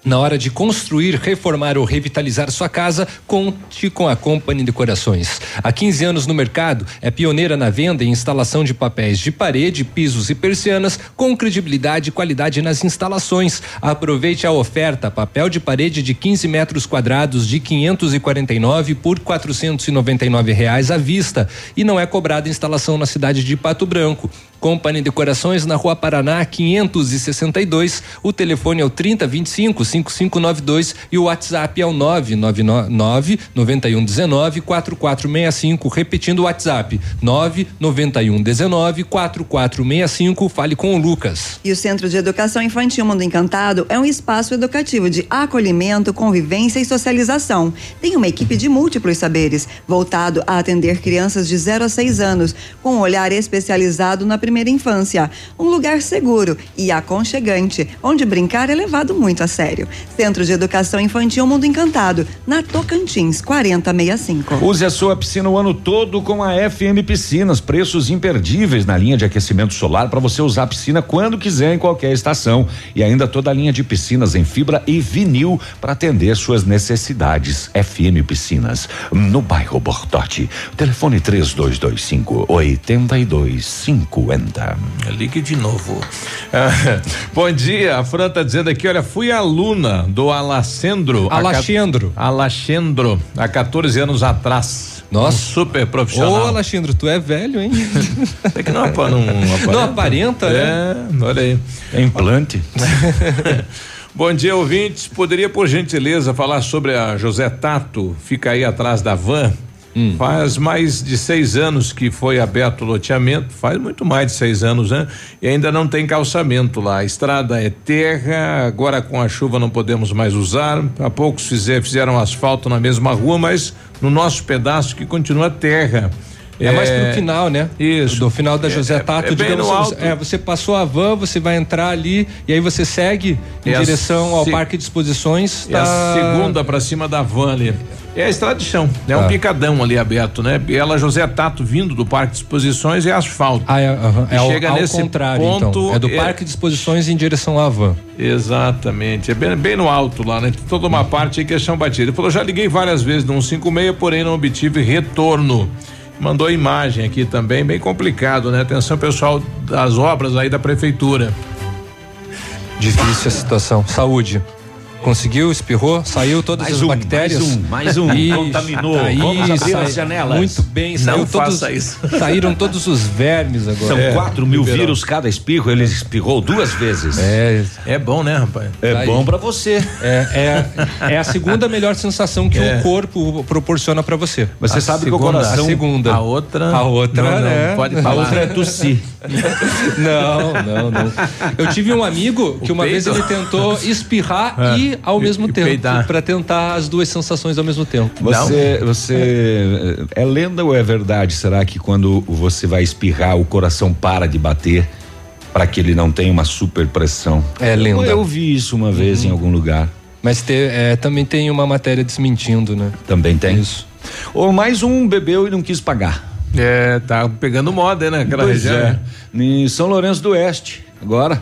Na hora de construir, reformar ou revitalizar sua casa, conte com a Company Decorações. Há 15 anos no mercado, é pioneira na venda e instalação de papéis de parede, pisos e persianas com credibilidade e qualidade nas instalações. Aproveite a oferta: papel de parede de 15 metros quadrados de 549 por 499 reais à vista e não é cobrada instalação na cidade de Pato Branco. Company Decorações na Rua Paraná 562. O telefone é o 3025 5592 e o WhatsApp é o 999 9119 4465. Repetindo o WhatsApp 99119 4465. Fale com o Lucas. E o Centro de Educação Infantil Mundo Encantado é um espaço educativo de acolhimento, convivência e socialização. Tem uma equipe de múltiplos saberes, voltado a atender crianças de 0 a 6 anos, com um olhar especializado na primeira infância. Um lugar seguro e aconchegante, onde brincar é levado muito a sério. Centro de Educação Infantil Mundo Encantado, na Tocantins, 4065. Use a sua piscina o ano todo com a FM Piscinas. Preços imperdíveis na linha de aquecimento solar para você usar a piscina quando quiser em qualquer estação. E ainda toda a linha de piscinas em fibra e vinil para atender suas necessidades. FM Piscinas, no bairro Bortote. Telefone 3225 8250. Ligue de novo. Ah, <laughs> bom dia, a Fran tá dizendo aqui, olha, fui aluna do Alacendro. Alacendro. Alacendro, há 14 anos atrás. Nossa. Um super profissional. Ô, Alexandre, tu é velho, hein? <laughs> É que não, não aparenta. Não aparenta, né? É, olha aí. É implante. <laughs> Bom dia, ouvintes. Poderia, por gentileza, falar sobre a José Tato? Fica aí atrás da van. Hum. Faz mais de seis anos que foi aberto o loteamento, faz muito mais de seis anos, né? E ainda não tem calçamento lá. A estrada é terra, agora com a chuva não podemos mais usar. Há poucos fizer, fizeram asfalto na mesma rua, mas no nosso pedaço que continua terra. É, mais pro final, né? Isso. Do final da É, José é- Tato, é bem digamos, no você- alto. é, você passou a van, você vai entrar ali e aí você segue em É direção ao se- Parque de Exposições. É a tá- segunda pra cima da van ali. É a estrada de chão, é um Tá. picadão ali aberto, né? Ela José Tato vindo do Parque de Exposições é asfalto. Ah, é, E é ao, chega ao nesse contrário, ponto, então. É do é- Parque de Exposições em direção à van. Exatamente, é bem, bem no alto lá, né? Tem Toda uma parte aí que é chão batido. Ele falou, já liguei várias vezes no 156, porém não obtive retorno. Mandou imagem aqui também, bem complicado, né? Atenção pessoal das obras aí da prefeitura. Difícil a situação. Saúde. Conseguiu, espirrou, saiu todas Mais as um, bactérias. mais um, mais um. Ih, Contaminou. Aí, Vamos abrir sai- as janelas. Muito bem, Não saiu todos, faça isso. <laughs> saíram todos os vermes agora. São É, quatro mil liberou. vírus cada espirro, ele espirrou duas vezes. É, É bom, né, rapaz? É Tá bom pra você. É, é, é a segunda melhor sensação que É. o corpo proporciona pra você. Você A sabe que o segunda- coração. A segunda. A outra. A outra, Não, não, né? pode A falar. outra é tossir. <laughs> Não, não, não. Eu tive um amigo que O uma vez peido. ele tentou espirrar <laughs> É. e ao E- mesmo e tempo. Pra tentar as duas sensações ao mesmo tempo. Você, você é lenda ou é verdade? Será que quando você vai espirrar o coração para de bater para que ele não tenha uma super pressão? É lenda. Eu vi isso uma vez em algum lugar. Mas te- é, também tem uma matéria desmentindo, né? Também tem. Isso. Ou mais um bebeu e não quis pagar. É, tá pegando moda, né? Naquela Pois região. é. Em São Lourenço do Oeste, agora.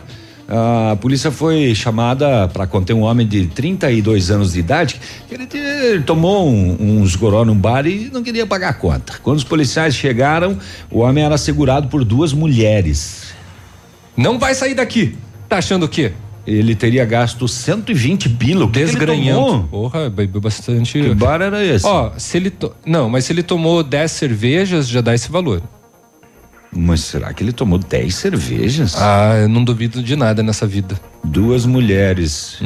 A polícia foi chamada para conter um homem de 32 anos de idade que ele, ele tomou um- uns goró num bar e não queria pagar a conta. Quando os policiais chegaram, o homem era segurado por duas mulheres. Não vai sair daqui. Tá achando o quê? Ele teria gasto 120 pila. Desgranhando. Porra, bebeu bastante. Que bar era esse? Ó, se ele. To... Não, mas se ele tomou 10 cervejas, já dá esse valor. Mas será que ele tomou 10 cervejas? Ah, eu não duvido de nada nessa vida. Duas mulheres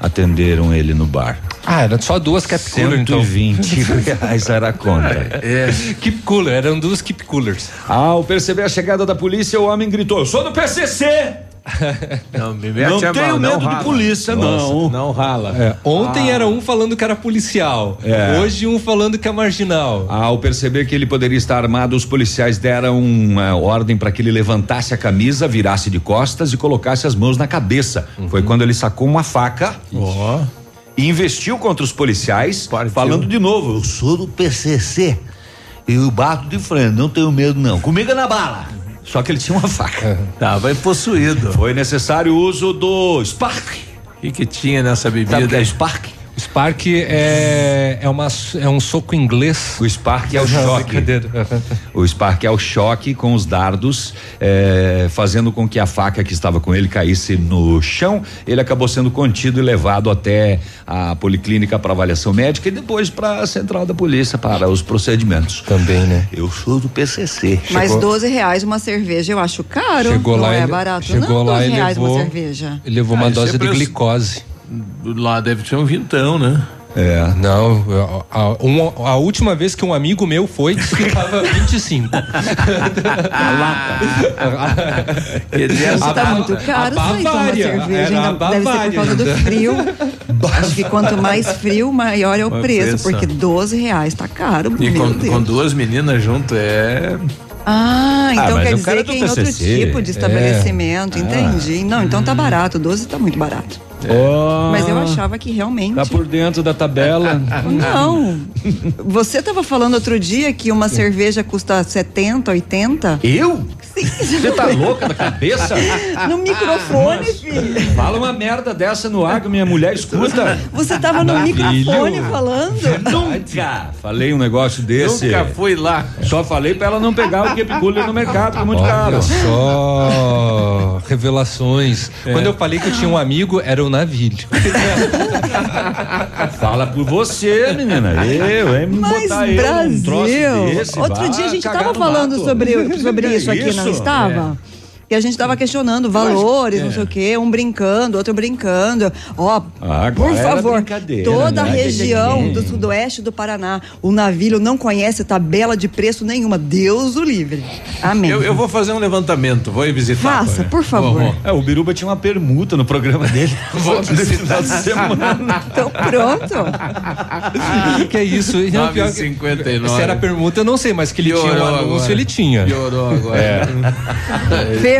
atenderam ele no bar. Ah, eram só duas Cap Cooler, então. 120 <laughs> reais era a conta. É. Keep Cooler, eram duas Keep Coolers. Ao perceber a chegada da polícia, o homem gritou: Sou do PCC! <laughs> Não, me Não tenho medo de polícia, não. Não rala. É, ontem Ah. era um falando que era policial. É. Hoje um falando que é marginal. Ao perceber que ele poderia estar armado, os policiais deram uma ordem para que ele levantasse a camisa, virasse de costas e colocasse as mãos na cabeça. Foi quando ele sacou uma faca e investiu contra os policiais, falando de novo: Eu sou do PCC. Eu bato de frente, não tenho medo, não. Comigo é na bala. Só que ele tinha uma faca. Tava possuído. Foi necessário o uso do Spark. O que, que tinha nessa Sabe o bebida? que é Spark? Spark é, é, uma, é um soco inglês. O Spark é o choque. O Spark é o choque com os dardos, eh, fazendo com que a faca que estava com ele caísse no chão. Ele acabou sendo contido e levado até a policlínica para avaliação médica e depois para a central da polícia para os procedimentos. Também, né? Eu sou do PCC. Mas 12 reais uma cerveja eu acho caro. Chegou não lá, é ele- barato. chegou não, lá 12 e reais levou- uma cerveja. Ele levou uma Ah, dose é de preço- glicose. Lá deve ter um vintão, né? É. Não, a, a- uma- a última vez que um amigo meu foi, disse que tava <laughs> 25. Quer dizer, Isso tá muito caro a sair tomar Bavária, cerveja. era Ainda a deve ser por causa do frio. Acho que quanto mais frio, maior é o Mas preço. pensa. Porque 12 reais tá caro. E com, com duas meninas junto é. Ah, então mas quer dizer é que em outro tipo de É. estabelecimento, Ah. entendi. Não, então tá barato, 12 tá muito barato. Oh, Mas eu achava que realmente. Tá por dentro da tabela. <laughs> Não. Você tava falando outro dia que uma cerveja custa 70, 80? Eu? Você tá <laughs> louca da cabeça? No microfone, filho. Fala uma merda dessa no ar que minha mulher escuta. Você tava no microfone falando. Nunca falei um negócio desse. Nunca fui lá. Só falei pra ela não pegar o Cooler no mercado, que é muito Olha caro. só, revelações. É. Quando eu falei que eu tinha um amigo, era o Navilho. <laughs> Fala por você, menina. Eu, hein? Mas botar eu num troço Brasil. desse, Outro dia a gente tava falando mato. sobre, sobre isso aqui, isso? Estava? E a gente tava questionando valores, não sei o quê, um brincando, outro brincando. Ó, Ah, agora por favor, toda a né? região do sudoeste do Paraná, o navio não conhece tabela de preço nenhuma. Deus o livre. Amém. Eu, eu vou fazer um levantamento, vou ir visitar. Faça, por favor. É, o Biruba tinha uma permuta no programa dele. <laughs> Vou visitar. semana. Então pronto. que é isso? Não, pior que- 9,59. Se era permuta, eu não sei, mas que ele tinha um Piorou anúncio, agora. ele tinha. Piorou agora. É.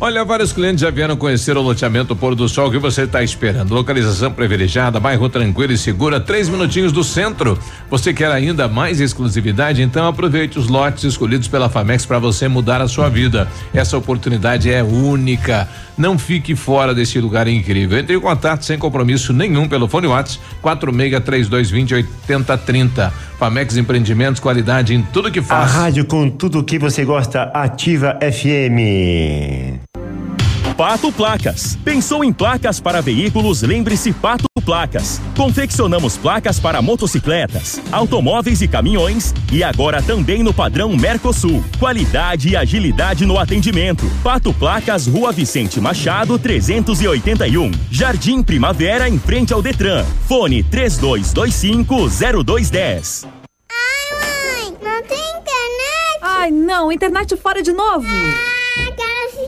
Olha, vários clientes já vieram conhecer o loteamento Pôr do Sol. Que você está esperando? Localização privilegiada, bairro tranquilo e segura, três minutinhos do centro. Você quer ainda mais exclusividade? Então aproveite os lotes escolhidos pela Famex para você mudar a sua vida. Essa oportunidade é única. Não fique fora desse lugar incrível. Entre em contato sem compromisso nenhum pelo fone WhatsApp 463220 8030. Famex Empreendimentos, qualidade em tudo que A faz. rádio com tudo que você gosta, Ativa FM. Pato Placas. Pensou em placas para veículos? Lembre-se Pato Placas. Confeccionamos placas para motocicletas, automóveis e caminhões e agora também no padrão Mercosul. Qualidade e agilidade no atendimento. Pato Placas, Rua Vicente Machado, 381. Jardim Primavera, em frente ao Detran. Fone 32250210. Não tem internet? Ai, não, internet fora de novo. Ah,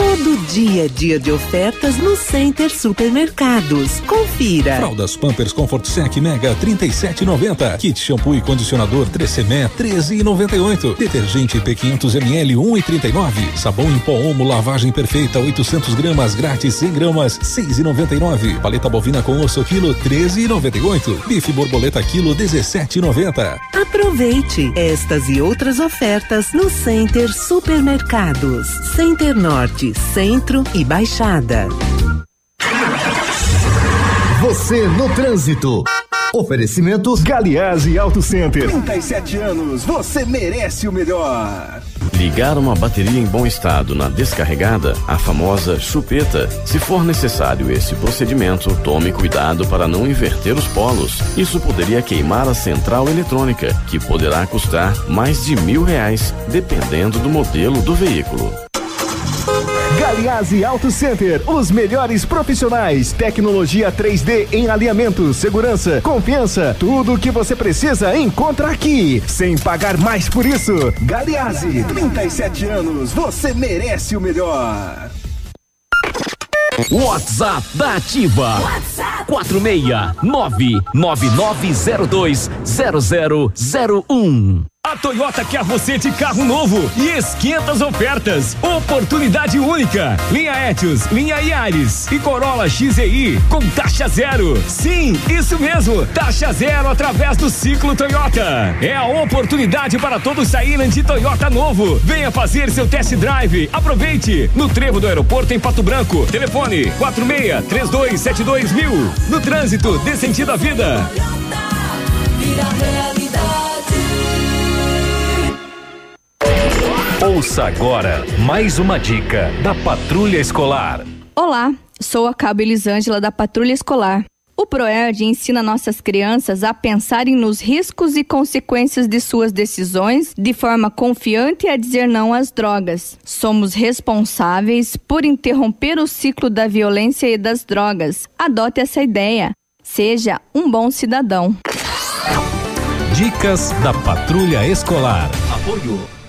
Todo dia é dia de ofertas no Center Supermercados. Confira. Fraldas Pampers Comfort Sec Mega 37,90. Kit shampoo e condicionador 3CME 13,98. Detergente P500 ml 1,39. Sabão em pó Omo lavagem perfeita 800 gramas grátis 100 gramas 6,99. Paleta bovina com osso quilo 13,98. Bife borboleta quilo 17,90. Aproveite estas e outras ofertas no Center Supermercados. Center Norte, Centro e Baixada. Você no trânsito. Oferecimento Galiase Auto Center. 37 anos, você merece o melhor. Ligar uma bateria em bom estado na descarregada, a famosa chupeta. Se for necessário esse procedimento, tome cuidado para não inverter os polos. Isso poderia queimar a central eletrônica, que poderá custar mais de mil reais, dependendo do modelo do veículo. Goiás e Auto Center. Os melhores profissionais, tecnologia 3D em alinhamento, segurança, confiança, tudo o que você precisa encontra aqui, sem pagar mais por isso. Galeazzi, 37 anos, você merece o melhor. WhatsApp da Ativa. WhatsApp 46999020001. A Toyota quer você de carro novo e esquenta as ofertas. Oportunidade única. Linha Etios, linha Yaris e Corolla XEI com taxa zero. Sim, isso mesmo. Taxa zero através do ciclo Toyota. É a oportunidade para todos saírem de Toyota novo. Venha fazer seu test drive. Aproveite. No trevo do aeroporto em Pato Branco. Telefone 46 3272 mil. No trânsito, dê sentido à vida. Ouça agora mais uma dica da Patrulha Escolar. Olá, sou a Cabo Elisângela da Patrulha Escolar. O PROERD ensina nossas crianças a pensarem nos riscos e consequências de suas decisões de forma confiante e a dizer não às drogas. Somos responsáveis por interromper o ciclo da violência e das drogas. Adote essa ideia. Seja um bom cidadão. Dicas da Patrulha Escolar. Apoio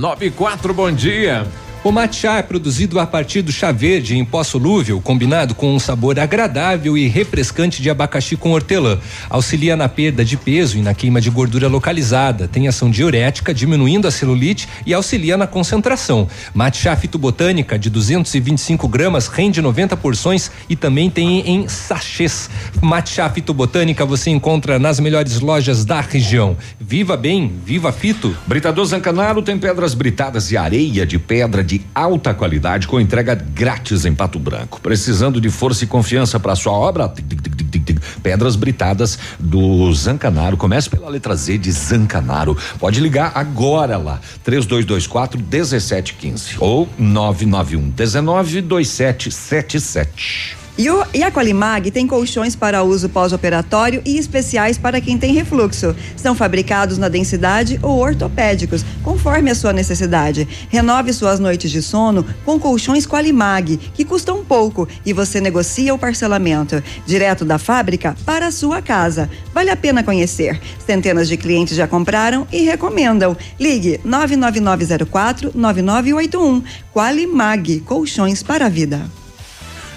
94, bom dia. O matcha é produzido a partir do chá verde em pó solúvel, combinado com um sabor agradável e refrescante de abacaxi com hortelã. Auxilia na perda de peso e na queima de gordura localizada. Tem ação diurética, diminuindo a celulite e auxilia na concentração. Matcha fitobotânica de 225 gramas rende 90 porções e também tem em sachês. Matcha fitobotânica você encontra nas melhores lojas da região. Viva bem, viva fito. Britador Zancanaro tem pedras britadas e areia de pedra de alta qualidade com entrega grátis em Pato Branco. Precisando de força e confiança para sua obra? Tic, tic, tic. Pedras britadas do Zancanaro. Comece pela letra Z de Zancanaro. Pode ligar agora lá. 3224 1715 ou 991 19 2777. E, o, e a Qualimag tem colchões para uso pós-operatório e especiais para quem tem refluxo. São fabricados na densidade ou ortopédicos, conforme a sua necessidade. Renove suas noites de sono com colchões Qualimag, que custam pouco e você negocia o parcelamento. Direto da fábrica para a sua casa. Vale a pena conhecer. Centenas de clientes já compraram e recomendam. Ligue 99904 9981. Qualimag, colchões para a vida.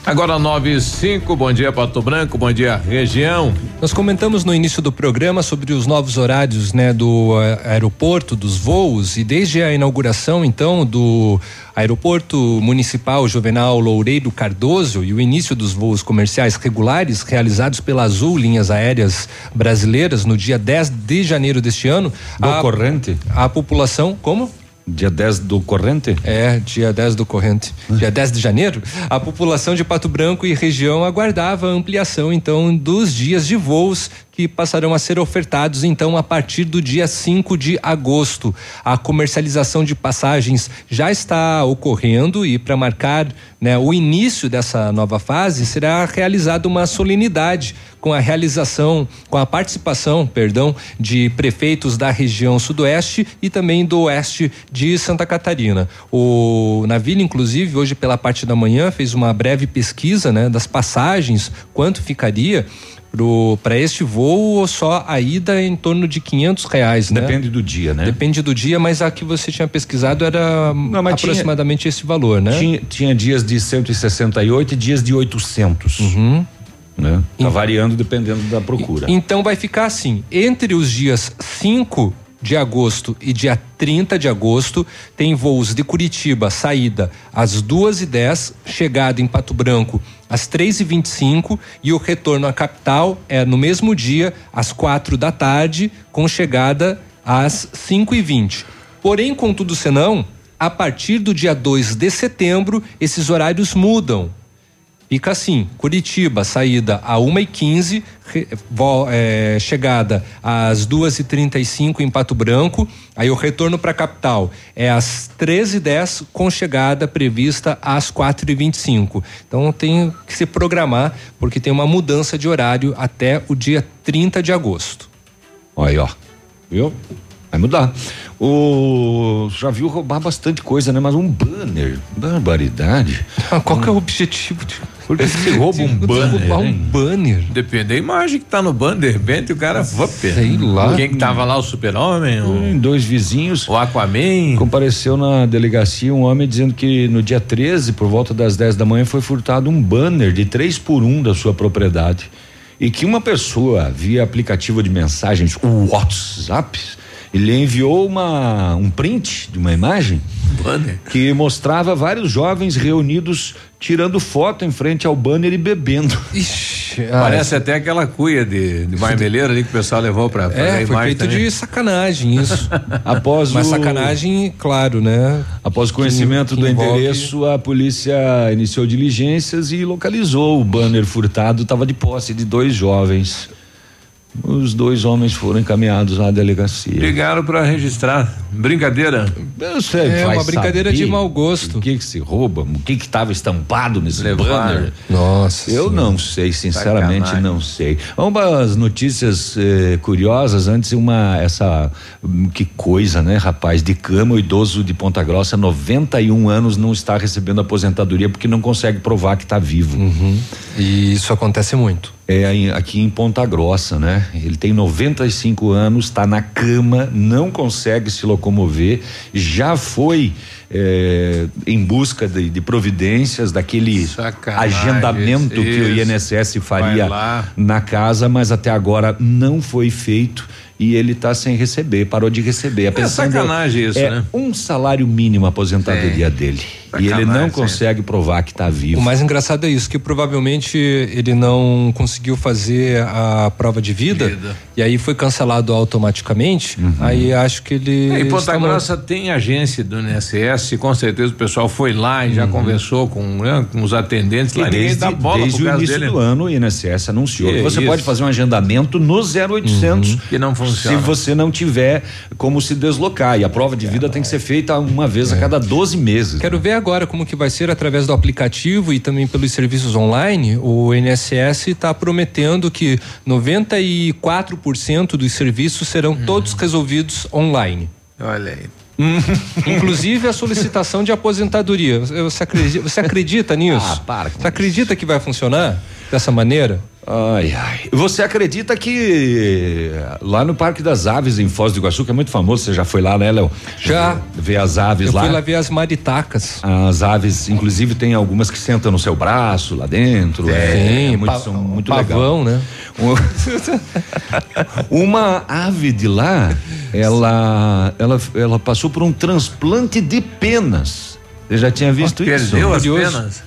Agora 9 e 5, bom dia Pato Branco, bom dia região. Nós comentamos no início do programa sobre os novos horários, né, do uh, aeroporto, dos voos e desde a inauguração então do aeroporto municipal Juvenal Loureiro Cardoso e o início dos voos comerciais regulares realizados pela Azul Linhas Aéreas Brasileiras no dia 10 de janeiro deste ano. Do a, corrente? A população, como? Dia 10 do corrente? É, dia 10 do corrente. Dia 10 de janeiro, a população de Pato Branco e região aguardava a ampliação, então, dos dias de voos que passarão a ser ofertados então a partir do dia 5 de agosto. A comercialização de passagens já está ocorrendo e para marcar né, o início dessa nova fase será realizada uma solenidade com a realização, com a participação, perdão, de prefeitos da região sudoeste e também do oeste de Santa Catarina. O Navile, inclusive, hoje pela parte da manhã fez uma breve pesquisa, né, das passagens, quanto ficaria para este voo ou só a ida em torno de quinhentos reais, né? Depende do dia, né? Depende do dia, mas a que você tinha pesquisado era Não, aproximadamente tinha, esse valor, né? Tinha, tinha dias de 168 e dias de 800. Uhum. Né? Tá variando dependendo da procura. Então vai ficar assim, entre os dias 5 de agosto e dia 30 de agosto tem voos de Curitiba, saída às duas e dez, chegada em Pato Branco às três e vinte e o retorno à capital é no mesmo dia às quatro da tarde com chegada às cinco e vinte. Porém, contudo senão, a partir do dia 2 de setembro esses horários mudam Fica assim: Curitiba, saída a 1h15, é, chegada às 2h35 em Pato Branco. Aí o retorno para a capital é às 13h10, com chegada prevista às 4h25. Então tem que se programar, porque tem uma mudança de horário até o dia 30 de agosto. Olha aí, ó. Viu? Vai mudar. O já viu roubar bastante coisa, né? Mas um banner, barbaridade. <laughs> Qual que é o objetivo de por que você rouba um banner? Roubar um banner. Depende da imagem que tá no banner, repente o cara. Sei lá. Quem que tava lá, o super-homem? Um, dois vizinhos. O Aquaman. Compareceu na delegacia um homem dizendo que no dia 13, por volta das 10 da manhã, foi furtado um banner de 3 por 1 da sua propriedade. E que uma pessoa, via aplicativo de mensagens, o WhatsApp, ele enviou uma, um print de uma imagem banner. que mostrava vários jovens reunidos tirando foto em frente ao banner e bebendo. Ixi, Parece ah, até aquela cuia de, de marmeleira ali que o pessoal levou para É, foi feito também. de sacanagem isso. <laughs> Após Mas o... sacanagem, claro, né? Após o conhecimento que, que do envolve... endereço, a polícia iniciou diligências e localizou o banner furtado, estava de posse de dois jovens. Os dois homens foram encaminhados à delegacia. Ligaram para registrar. Brincadeira. Você é uma brincadeira de mau gosto. O que que se rouba? O que que estava estampado nesse Levar. banner? Nossa. Eu senhora. não sei, sinceramente Sacanagem. não sei. Umas notícias eh, curiosas antes uma essa hum, que coisa, né, rapaz, de cama o idoso de Ponta Grossa, 91 anos não está recebendo aposentadoria porque não consegue provar que está vivo. Uhum. E isso acontece muito é aqui em Ponta Grossa, né? Ele tem 95 anos, está na cama, não consegue se locomover, já foi é, em busca de, de providências daquele Sacanagem, agendamento isso, que o INSS faria na casa, mas até agora não foi feito e ele está sem receber, parou de receber. A é sacanagem isso, é né? Um salário mínimo a aposentadoria é. dele. Sacanagem, e ele não consegue é. provar que está vivo. O mais engraçado é isso, que provavelmente ele não conseguiu fazer a prova de vida, vida. e aí foi cancelado automaticamente. Uhum. Aí acho que ele. É, e Ponta Grossa tem agência do INSS, com certeza o pessoal foi lá e já uhum. conversou com, né, com os atendentes e lá. Desde, dá bola desde o início dele. do ano o INSS anunciou que, que você isso? pode fazer um agendamento no 0800 uhum. que não funciona. se você não tiver como se deslocar. E a prova de vida tem que ser feita uma vez a cada 12 meses. Quero ver agora como que vai ser através do aplicativo e também pelos serviços online. O INSS está prometendo que 94% dos serviços serão todos resolvidos online. Olha aí. Inclusive a solicitação de aposentadoria. Você acredita, você acredita <laughs> nisso? Ah, para Você acredita que vai funcionar dessa maneira? Ai, ai. Você acredita que lá no Parque das Aves, em Foz do Iguaçu, que é muito famoso, você já foi lá, né, Léo? Já. Ver as aves Eu lá. fui lá ver as maritacas. As aves, inclusive, tem algumas que sentam no seu braço lá dentro. é, Sim, é muito, pa- são muito pavão, legal. né? <laughs> Uma ave de lá, ela, ela, ela passou por um transplante de penas. Você já tinha visto isso? Perdeu as Curioso. penas?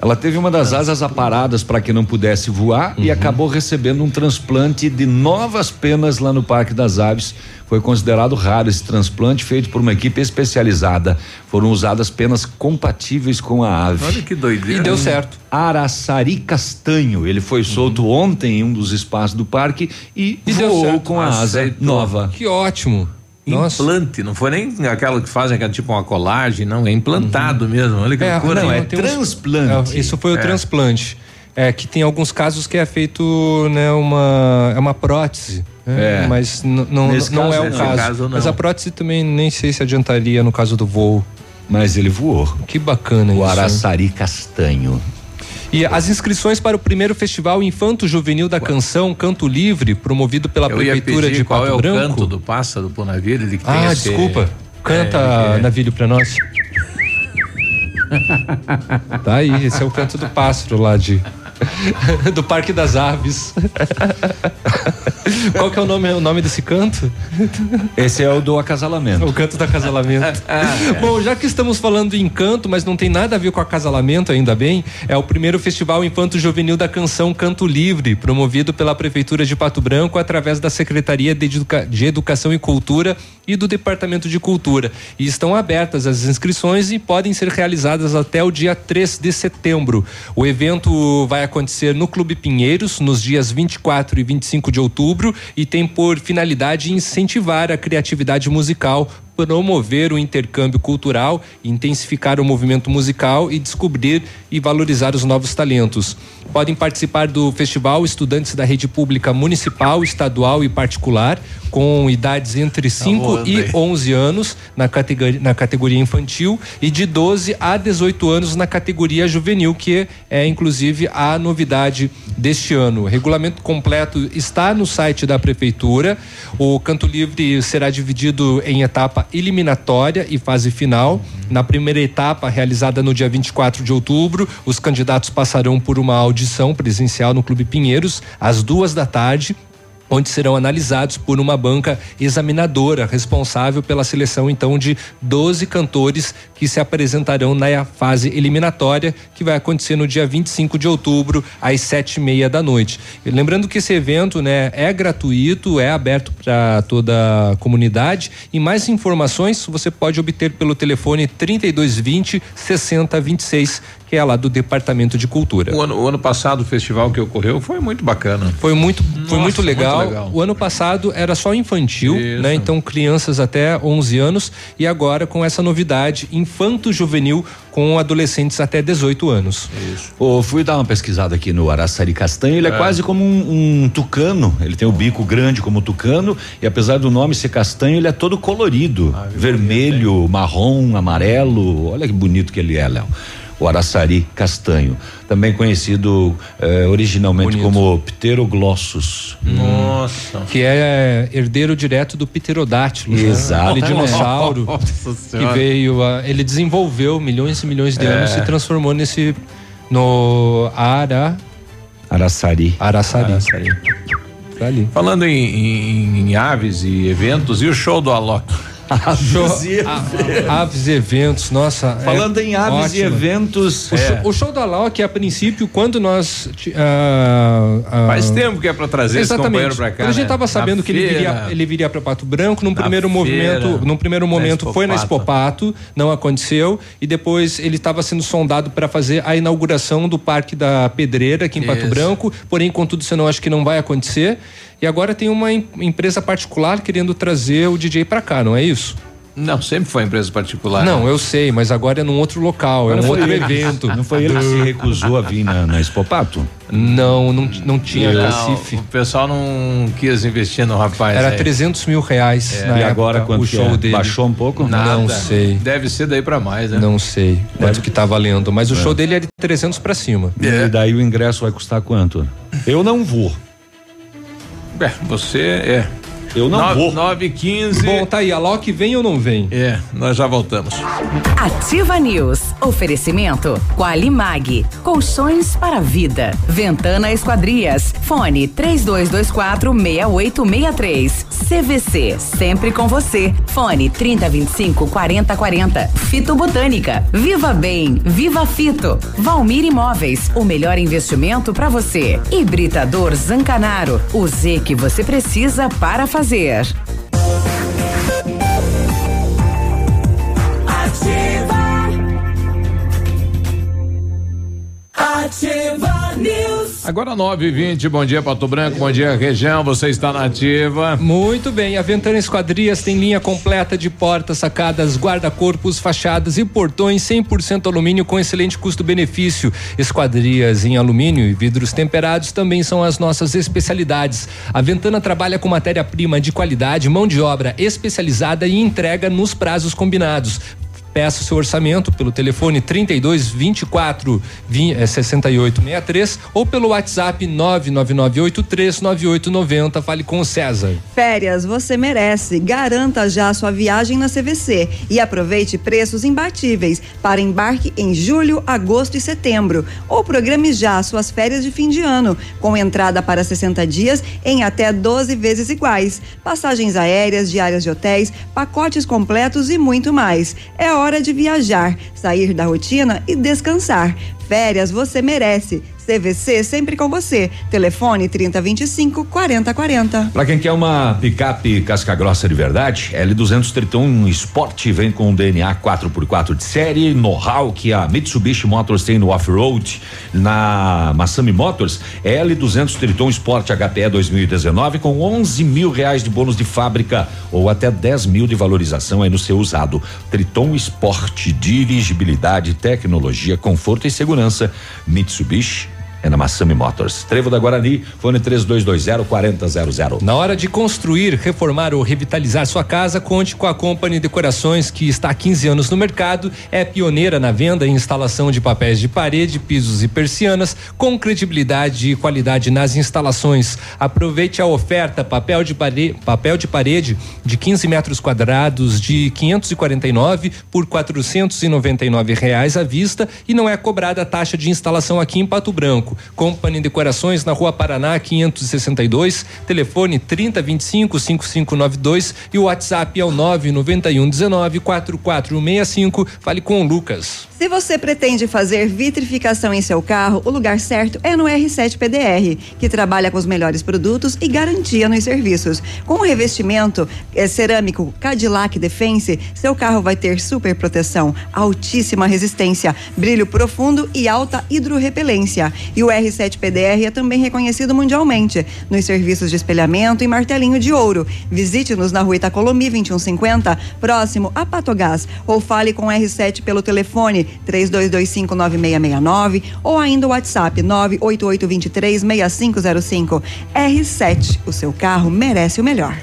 Ela teve uma das asas aparadas para que não pudesse voar Uhum. e acabou recebendo um transplante de novas penas lá no Parque das Aves. Foi considerado raro esse transplante feito por uma equipe especializada. Foram usadas penas compatíveis com a ave. Olha que doideira. E deu certo. Araçari Castanho. Ele foi solto ontem em um dos espaços do parque e, E voou com a asa nova. Que ótimo. Nossa. Implante, não foi nem aquela que fazem que é tipo uma colagem, não, é implantado mesmo. Olha que loucura. não, é tem uns- transplante. É, isso foi o É. transplante. É que tem alguns casos que é feito, né, uma é uma prótese. né? É. Mas não, não caso, é o caso. caso, não. Mas a prótese também nem sei se adiantaria no caso do voo. Mas ele voou. Que bacana O isso. hein? Araçari Castanho. E as inscrições para o primeiro festival Infanto Juvenil da Canção Canto Livre, promovido pela Eu prefeitura de qual Pato é o Branco. canto do pássaro do ele que tem Ah, esse- desculpa. Canta, É, é. Navilho, pra nós. <laughs> tá aí, esse é o canto do pássaro lá de. <laughs> do Parque das Aves. <laughs> Qual que é o nome, o nome desse canto? Esse é o do acasalamento. O canto do acasalamento. <laughs> Bom, já que estamos falando em canto, mas não tem nada a ver com acasalamento, ainda bem, é o primeiro festival Infanto Juvenil da Canção Canto Livre, promovido pela Prefeitura de Pato Branco através da Secretaria de, Educa- de Educação e Cultura e do Departamento de Cultura. E estão abertas as inscrições e podem ser realizadas até o dia 3 de setembro. O evento vai acontecer no Clube Pinheiros, nos dias 24 e 25 de outubro, e tem por finalidade incentivar a criatividade musical promover o intercâmbio cultural, intensificar o movimento musical e descobrir e valorizar os novos talentos. Podem participar do festival estudantes da rede pública municipal, estadual e particular, com idades entre 5 voando e aí. 11 anos na categoria, na categoria infantil e de 12 a 18 anos na categoria juvenil, que é inclusive a novidade deste ano. O regulamento completo está no site da prefeitura. O Canto Livre será dividido em etapa eliminatória e fase final. Na primeira etapa, realizada no dia 24 de outubro, os candidatos passarão por uma audição presencial no Clube Pinheiros às duas da tarde onde serão analisados por uma banca examinadora responsável pela seleção então de 12 cantores que se apresentarão na fase eliminatória que vai acontecer no dia 25 de outubro às sete e meia da noite. E lembrando que esse evento né é gratuito, é aberto para toda a comunidade e mais informações você pode obter pelo telefone 3220 6026 que é lá do Departamento de Cultura. O ano, o ano passado o festival que ocorreu foi muito bacana. Foi muito, foi Nossa, muito legal. muito legal. O ano passado era só infantil, Isso. né? Então crianças até 11 anos e agora com essa novidade infanto juvenil com adolescentes até 18 anos. Ô, fui dar uma pesquisada aqui no Araçari Castanho, ele é, É. quase como um, um tucano, ele tem o bico grande como tucano e apesar do nome ser castanho, ele é todo colorido, vermelho, marrom, amarelo, olha que bonito que ele é, Léo. O Araçari Castanho, também conhecido eh, originalmente como Pteroglossus. Nossa. Que é herdeiro direto do pterodátilo. né? Exatamente. Aquele dinossauro <laughs> Nossa que veio, a- ele desenvolveu milhões e milhões de É. anos e se transformou nesse no Ara Araçari. Araçari. Tá ali. Falando em, em- em aves e eventos, e o show do Alok? Show, a- aves e eventos, nossa. é Falando em aves e eventos. O, é. show, o show da Alok, a princípio, quando nós. ah, ah, Faz tempo que é pra trazer esse Exatamente. companheiro pra cá. Quando a gente né? tava Na sabendo que ele feira. viria, ele viria para Pato Branco, num Na primeiro feira, movimento, num primeiro na momento foi na Expopato. Não aconteceu, e depois ele estava sendo sondado para fazer a inauguração do Parque da Pedreira aqui em Pato Isso. Branco, porém, contudo, isso não acho que não vai acontecer. E agora tem uma em- empresa particular querendo trazer o DJ para cá, não é isso? Não, sempre foi empresa particular. Não, eu sei, mas agora é num outro local, é um outro ele- evento. Não foi ele que se recusou a vir na, na Expopato? Não, não, não tinha Não, cacife. O pessoal não quis investir no rapaz. Era aí. 300 mil reais É. na E época, agora quanto o que show é? dele. Baixou um pouco? Nada. Não sei. Deve ser daí pra mais, né? Não sei quanto que tá valendo, mas o É. show dele é de 300 para cima. E daí o ingresso vai custar quanto? Eu não vou. É, você é. Eu não nove, vou. 9 e 15. Bom, tá aí, a Loki vem ou não vem? É, nós já voltamos. Ativa News. Oferecimento Qualimag. Colchões para vida. Ventana Esquadrias. Fone 3224 6863. CVC. Sempre com você. Fone 3025 4040. Fito Botânica. Viva Bem. Viva Fito. Valmir Imóveis. O melhor investimento para você. Hibridador Zancanaro. O Z que você precisa para fazer. Ativa News. Agora 9 e 20 bom dia Pato Branco, bom dia região, você está na ativa. Muito bem, a Ventana Esquadrias tem linha completa de portas, sacadas, guarda-corpos, fachadas e portões 100% alumínio com excelente custo-benefício. Esquadrias em alumínio e vidros temperados também são as nossas especialidades. A Ventana trabalha com matéria-prima de qualidade, mão de obra especializada e entrega nos prazos combinados. Peça o seu orçamento pelo telefone 32 24 20, eh, 68 63 ou pelo WhatsApp 99983 9890. Fale com o César. Férias você merece. Garanta já sua viagem na CVC e aproveite preços imbatíveis para embarque em julho, agosto e setembro. Ou programe já suas férias de fim de ano, com entrada para 60 dias em até 12 vezes iguais. Passagens aéreas, diárias de hotéis, pacotes completos e muito mais. É hora de viajar, sair da rotina e descansar. Férias você merece. CVC sempre com você. Telefone 3025 4040. Pra quem quer uma picape casca grossa de verdade, L200 Triton Sport vem com DNA 4x4 de série, know-how que a Mitsubishi Motors tem no off-road. Na Massami Motors, L200 Triton Sport HPE 2019 com 11 mil reais de bônus de fábrica ou até 10 mil de valorização aí no seu usado. Triton Sport, dirigibilidade, tecnologia, conforto e segurança. Mitsubishi é na Massami Motors. Trevo da Guarani, fone 3220-4000. Na hora de construir, reformar ou revitalizar sua casa, conte com a Company Decorações, que está há 15 anos no mercado, é pioneira na venda e instalação de papéis de parede, pisos e persianas, com credibilidade e qualidade nas instalações. Aproveite a oferta papel de parede, papel de parede de 15 metros quadrados de 549 por 499 reais à vista e não é cobrada a taxa de instalação aqui em Pato Branco. Company Decorações na Rua Paraná 562, telefone 3025 5592 e o WhatsApp é o 991 19 4465. Fale com o Lucas. Se você pretende fazer vitrificação em seu carro, o lugar certo é no R7 PDR, que trabalha com os melhores produtos e garantia nos serviços. Com o revestimento eh, cerâmico Cadillac Defense, seu carro vai ter super proteção, altíssima resistência, brilho profundo e alta hidrorrepelência. E o R7 PDR é também reconhecido mundialmente nos serviços de espelhamento e martelinho de ouro. Visite-nos na rua Itacolomi 2150, próximo a Patogás, ou fale com o R7 pelo telefone 32259669 ou ainda o WhatsApp 988236505. R7, o seu carro merece o melhor.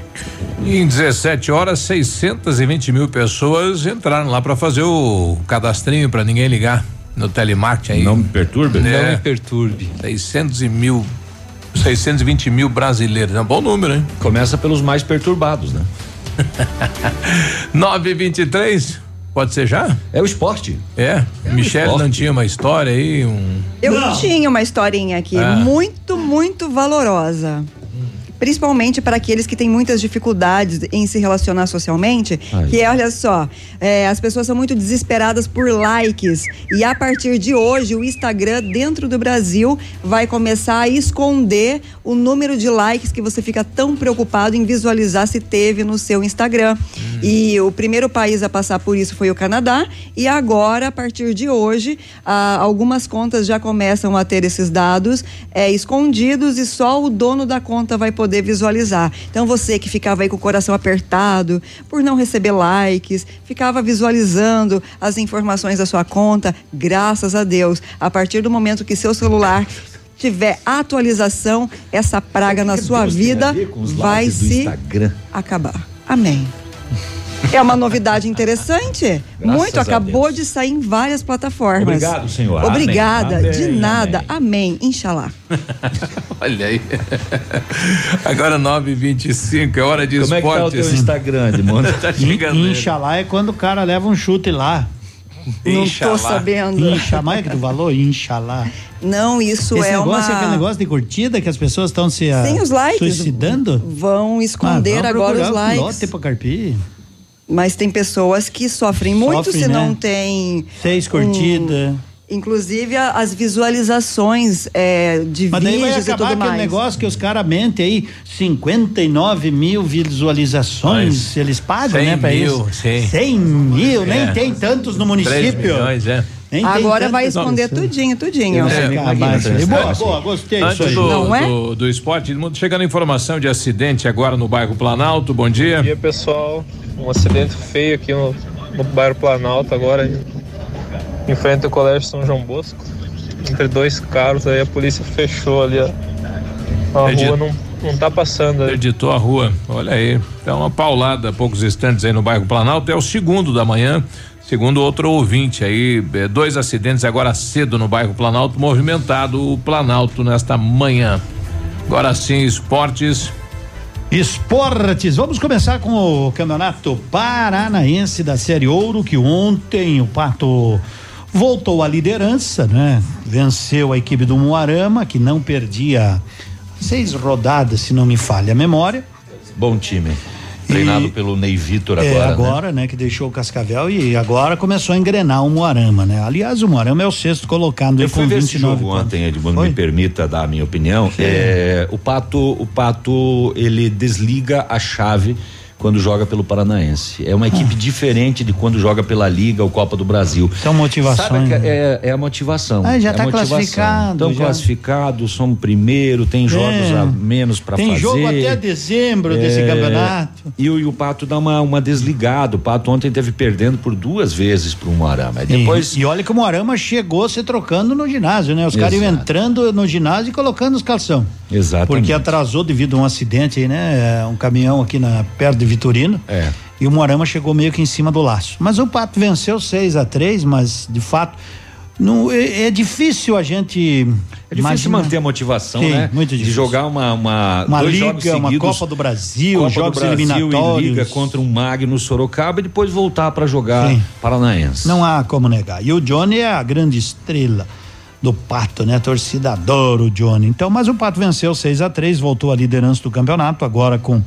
Em 17 horas, 620 mil pessoas entraram lá para fazer o cadastrinho para ninguém ligar no telemarketing aí. Não me perturbe? Não me perturbe. 600 e mil, 620 mil brasileiros. É um bom número, hein? Começa pelos mais perturbados, né? <laughs> 923, pode ser já? É o esporte. É. Michele esporte. não tinha uma história aí, um. Eu tinha uma historinha aqui, Ah. muito, muito valorosa. Principalmente para aqueles que têm muitas dificuldades em se relacionar socialmente, Ai. que é, olha só, é, as pessoas são muito desesperadas por likes. E a partir de hoje, o Instagram, dentro do Brasil, vai começar a esconder o número de likes que você fica tão preocupado em visualizar se teve no seu Instagram. E o primeiro país a passar por isso foi o Canadá. E agora, a partir de hoje, ah, algumas contas já começam a ter esses dados é, escondidos e só o dono da conta vai poder poder visualizar. Então você que ficava aí com o coração apertado por não receber likes, ficava visualizando as informações da sua conta, graças a Deus, a partir do momento que seu celular tiver atualização, essa praga na sua vida vai se acabar. Amém. É uma novidade interessante. Graças Muito. Acabou de sair em várias plataformas. Obrigado, senhor. Obrigada. Amém. De Amém, nada. Amém. Inxalá. <laughs> Olha aí. <laughs> Agora 9h25, é hora de Como é que tá o esportes. teu Instagram, Edmundo? <laughs> tá chegando. Inxalá é quando o cara leva um chute lá. Não Inxalá. tô sabendo. Inxalá é que tu falou? Inxalá. Não, isso Esse é negócio é aquele uma. negócio de curtida que as pessoas estão se ah, Sem os likes. suicidando? Vão esconder Ah, agora os um likes. lote pra carpir. Mas tem pessoas que sofrem muito Sofrem, se né? não tem. Seis um- curtidas. Inclusive as visualizações é, de Mas daí vai vídeos acabar aquele mais. negócio que os caras mentem aí, 59 mil visualizações, eles pagam, 100 né, pra mil, isso? sim. 100 mil, É. nem tem tantos no 3 município. milhões, é. Nem Agora vai esconder tudinho, tudinho. É, aí. Boa, Antes- boa, gostei disso Antes aí. do, Não é? do, do esporte, chegando informação de acidente agora no bairro Planalto. Bom dia. Bom dia, pessoal. Um acidente feio aqui no, no bairro Planalto, agora em, frente ao Colégio São João Bosco. Entre dois carros, aí a polícia fechou ali a, a rua, não, não tá passando. aí. Interditou a rua. Olha aí. Tá uma paulada há poucos instantes aí no bairro Planalto. É o segundo da manhã. Segundo outro ouvinte aí, é, dois acidentes agora cedo no bairro Planalto, movimentado o Planalto nesta manhã. Agora sim, esportes. Esportes, vamos começar com o Campeonato Paranaense da Série Ouro, que ontem o Pato voltou à liderança, né? Venceu a equipe do Moarama, que não perdia seis rodadas, se não me falha a memória. Bom time. Treinado pelo Ney Vitor agora. é, né? agora, né? Que deixou o Cascavel e agora começou a engrenar o Moarama, né? Aliás, o Moarama é o sexto colocado Eu fui ver esse 29 jogo pontos. ontem, Edmundo, me permita dar a minha opinião. É, o Pato, o Pato, ele desliga a chave quando joga pelo Paranaense. É uma equipe diferente de quando joga pela Liga ou Copa do Brasil. São motivações, Sabe né? é, é a motivação. Ah, já é a tá motivação. classificado, Estão já. classificados, somos primeiro, tem jogos É. a menos para fazer. Tem jogo até dezembro desse É, campeonato. E o, e o Pato dá uma, uma desligada. O Pato ontem teve perdendo por duas vezes para o Moarama. Aí Depois E, e olha que o Moarama chegou se trocando no ginásio, né? Os caras iam entrando no ginásio e colocando os calção. Exatamente. Porque atrasou devido a um acidente né? É, Um caminhão aqui na, perto de Vitorino. É. E o Moarama chegou meio que em cima do laço. Mas o Pato venceu 6 a 3 mas de fato. Não, é, é difícil a gente. É difícil manter a motivação, Sim, né? muito De difícil. jogar uma uma, Uma liga, jogos uma seguidos, Copa do Brasil, Copa jogos do Brasil eliminatórios. e liga contra um Magno Sorocaba e depois voltar para jogar Sim. Paranaense. Não há como negar. E o Johnny é a grande estrela do Pato, né? A torcida adora o Johnny. Então, mas o Pato venceu 6 a 3 voltou à liderança do campeonato, agora com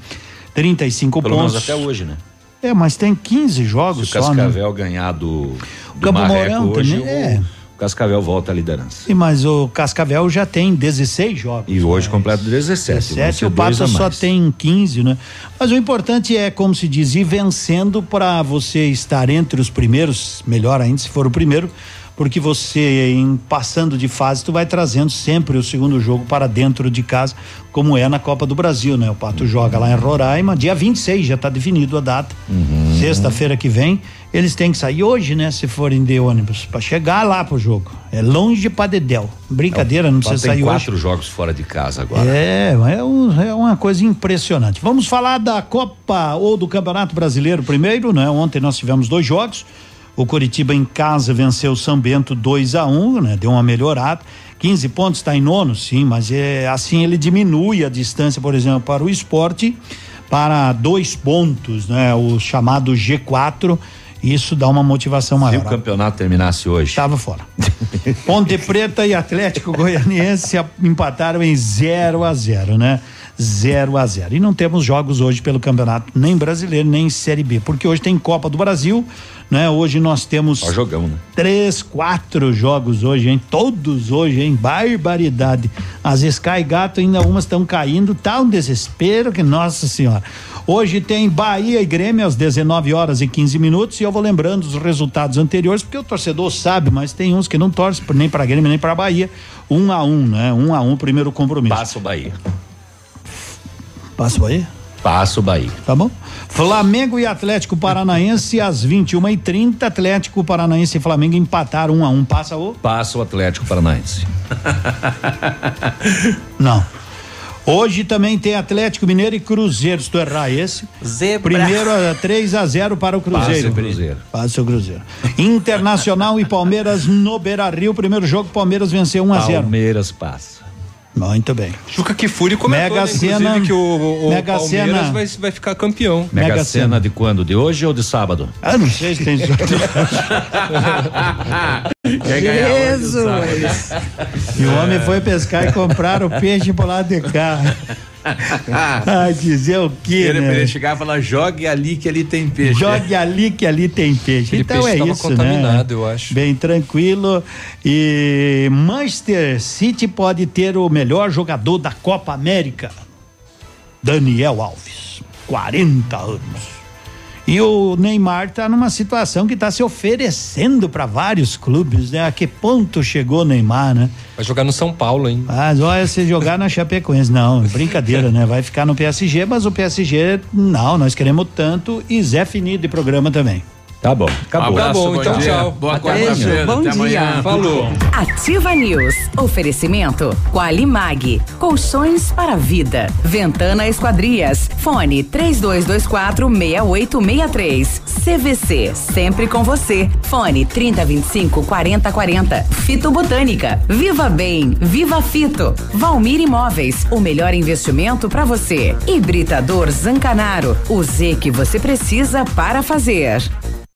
35 Pelo pontos. até hoje, né? É, mas tem 15 Se jogos o só, né? Cascavel ganhar do, do Campo Mourão hoje, também, o, é. o Cascavel volta à liderança. Sim, mas o Cascavel já tem 16 jogos. E hoje completa 17. vão 17 ser o Pato só tem 15, né? Mas o importante é, como se diz, ir vencendo para você estar entre os primeiros, melhor ainda se for o primeiro, porque você, em passando de fase, tu vai trazendo sempre o segundo jogo para dentro de casa, como é na Copa do Brasil, né? O Pato joga lá em Roraima, dia 26, já está definido a data. Uhum. Sexta-feira que vem, eles têm que sair hoje, né? Se forem de ônibus, para chegar lá pro jogo. É longe para Dedéu. Brincadeira, não Só precisa sair hoje. quatro jogos fora de casa agora. É, é, um- é uma coisa impressionante. Vamos falar da Copa ou do Campeonato Brasileiro primeiro, né? Ontem nós tivemos dois jogos. O Coritiba em casa venceu o São Bento 2 a 1 né? Deu uma melhorada. 15 pontos, está em nono, sim, mas é assim ele diminui a distância, por exemplo, para o esporte para dois pontos, né? O chamado G4. Isso dá uma motivação Se maior. o campeonato terminasse hoje. Estava fora. <laughs> Ponte Preta e Atlético Goianiense empataram em 0 a 0 né? 0 a 0 E não temos jogos hoje pelo campeonato, nem brasileiro, nem Série B, porque hoje tem Copa do Brasil, né? Hoje nós temos. Jogão, né? Três, quatro jogos hoje, hein? Todos hoje, hein? Barbaridade. As Sky Gato ainda umas estão caindo, tá um desespero que, nossa senhora. Hoje tem Bahia e Grêmio às 19 horas e 15 minutos e eu vou lembrando os resultados anteriores, porque o torcedor sabe, mas tem uns que não torcem nem para Grêmio nem para Bahia. Um a um, né? Um a um, primeiro compromisso. Passa o Bahia. Passa o Bahia? Passa o Bahia. Tá bom? Flamengo e Atlético Paranaense às 21h30. Atlético Paranaense e Flamengo empataram um a um. Passa o? Passa o Atlético Paranaense. <laughs> Não. Hoje também tem Atlético Mineiro e Cruzeiro, se tu errar esse. Zebra. Primeiro a 3 a 0 para o Cruzeiro. Passa o Cruzeiro. Passa o Cruzeiro. Internacional e Palmeiras no Beira-Rio, primeiro jogo Palmeiras venceu 1 a 0. Palmeiras passa. Muito bem. Juca Kifuri comentou, Mega né, inclusive, Sena- que o, o Mega Palmeiras Sena- vai, vai ficar campeão. Mega, Mega Sena, Sena. de quando? De hoje ou de sábado? Ah, não sei se tem <laughs> sorteio. Quer ganhar hoje, Jesus. E o homem foi pescar e comprar o peixe por lá de cá. Ah, dizer o quê, Ele, né? ele chegar e falar, jogue ali que ali tem peixe. Jogue ali que ali tem peixe. Aquele então peixe é isso, contaminado, né? eu acho. Bem tranquilo. E Manchester City pode ter o melhor jogador da Copa América, Daniel Alves, 40 anos. E o Neymar está numa situação que está se oferecendo para vários clubes, né? A que ponto chegou o Neymar, né? Vai jogar no São Paulo, hein? Mas olha, se jogar na Chapecoense, não, <laughs> brincadeira, né? Vai ficar no PSG, mas o PSG, não, nós queremos tanto e Zé Fini de programa também. Tá bom, acabou. Tá bom, então dia. tchau. Boa Beijo, quarta-feira. bom Até dia. amanhã. Falou. Ativa News. Oferecimento Qualimag. Colchões para vida. Ventana Esquadrias. Fone 3224 6863. CVC. Sempre com você. Fone 3025 4040. Fito Botânica. Viva Bem. Viva Fito. Valmir Imóveis. O melhor investimento para você. Hibridador Zancanaro. O Z que você precisa para fazer.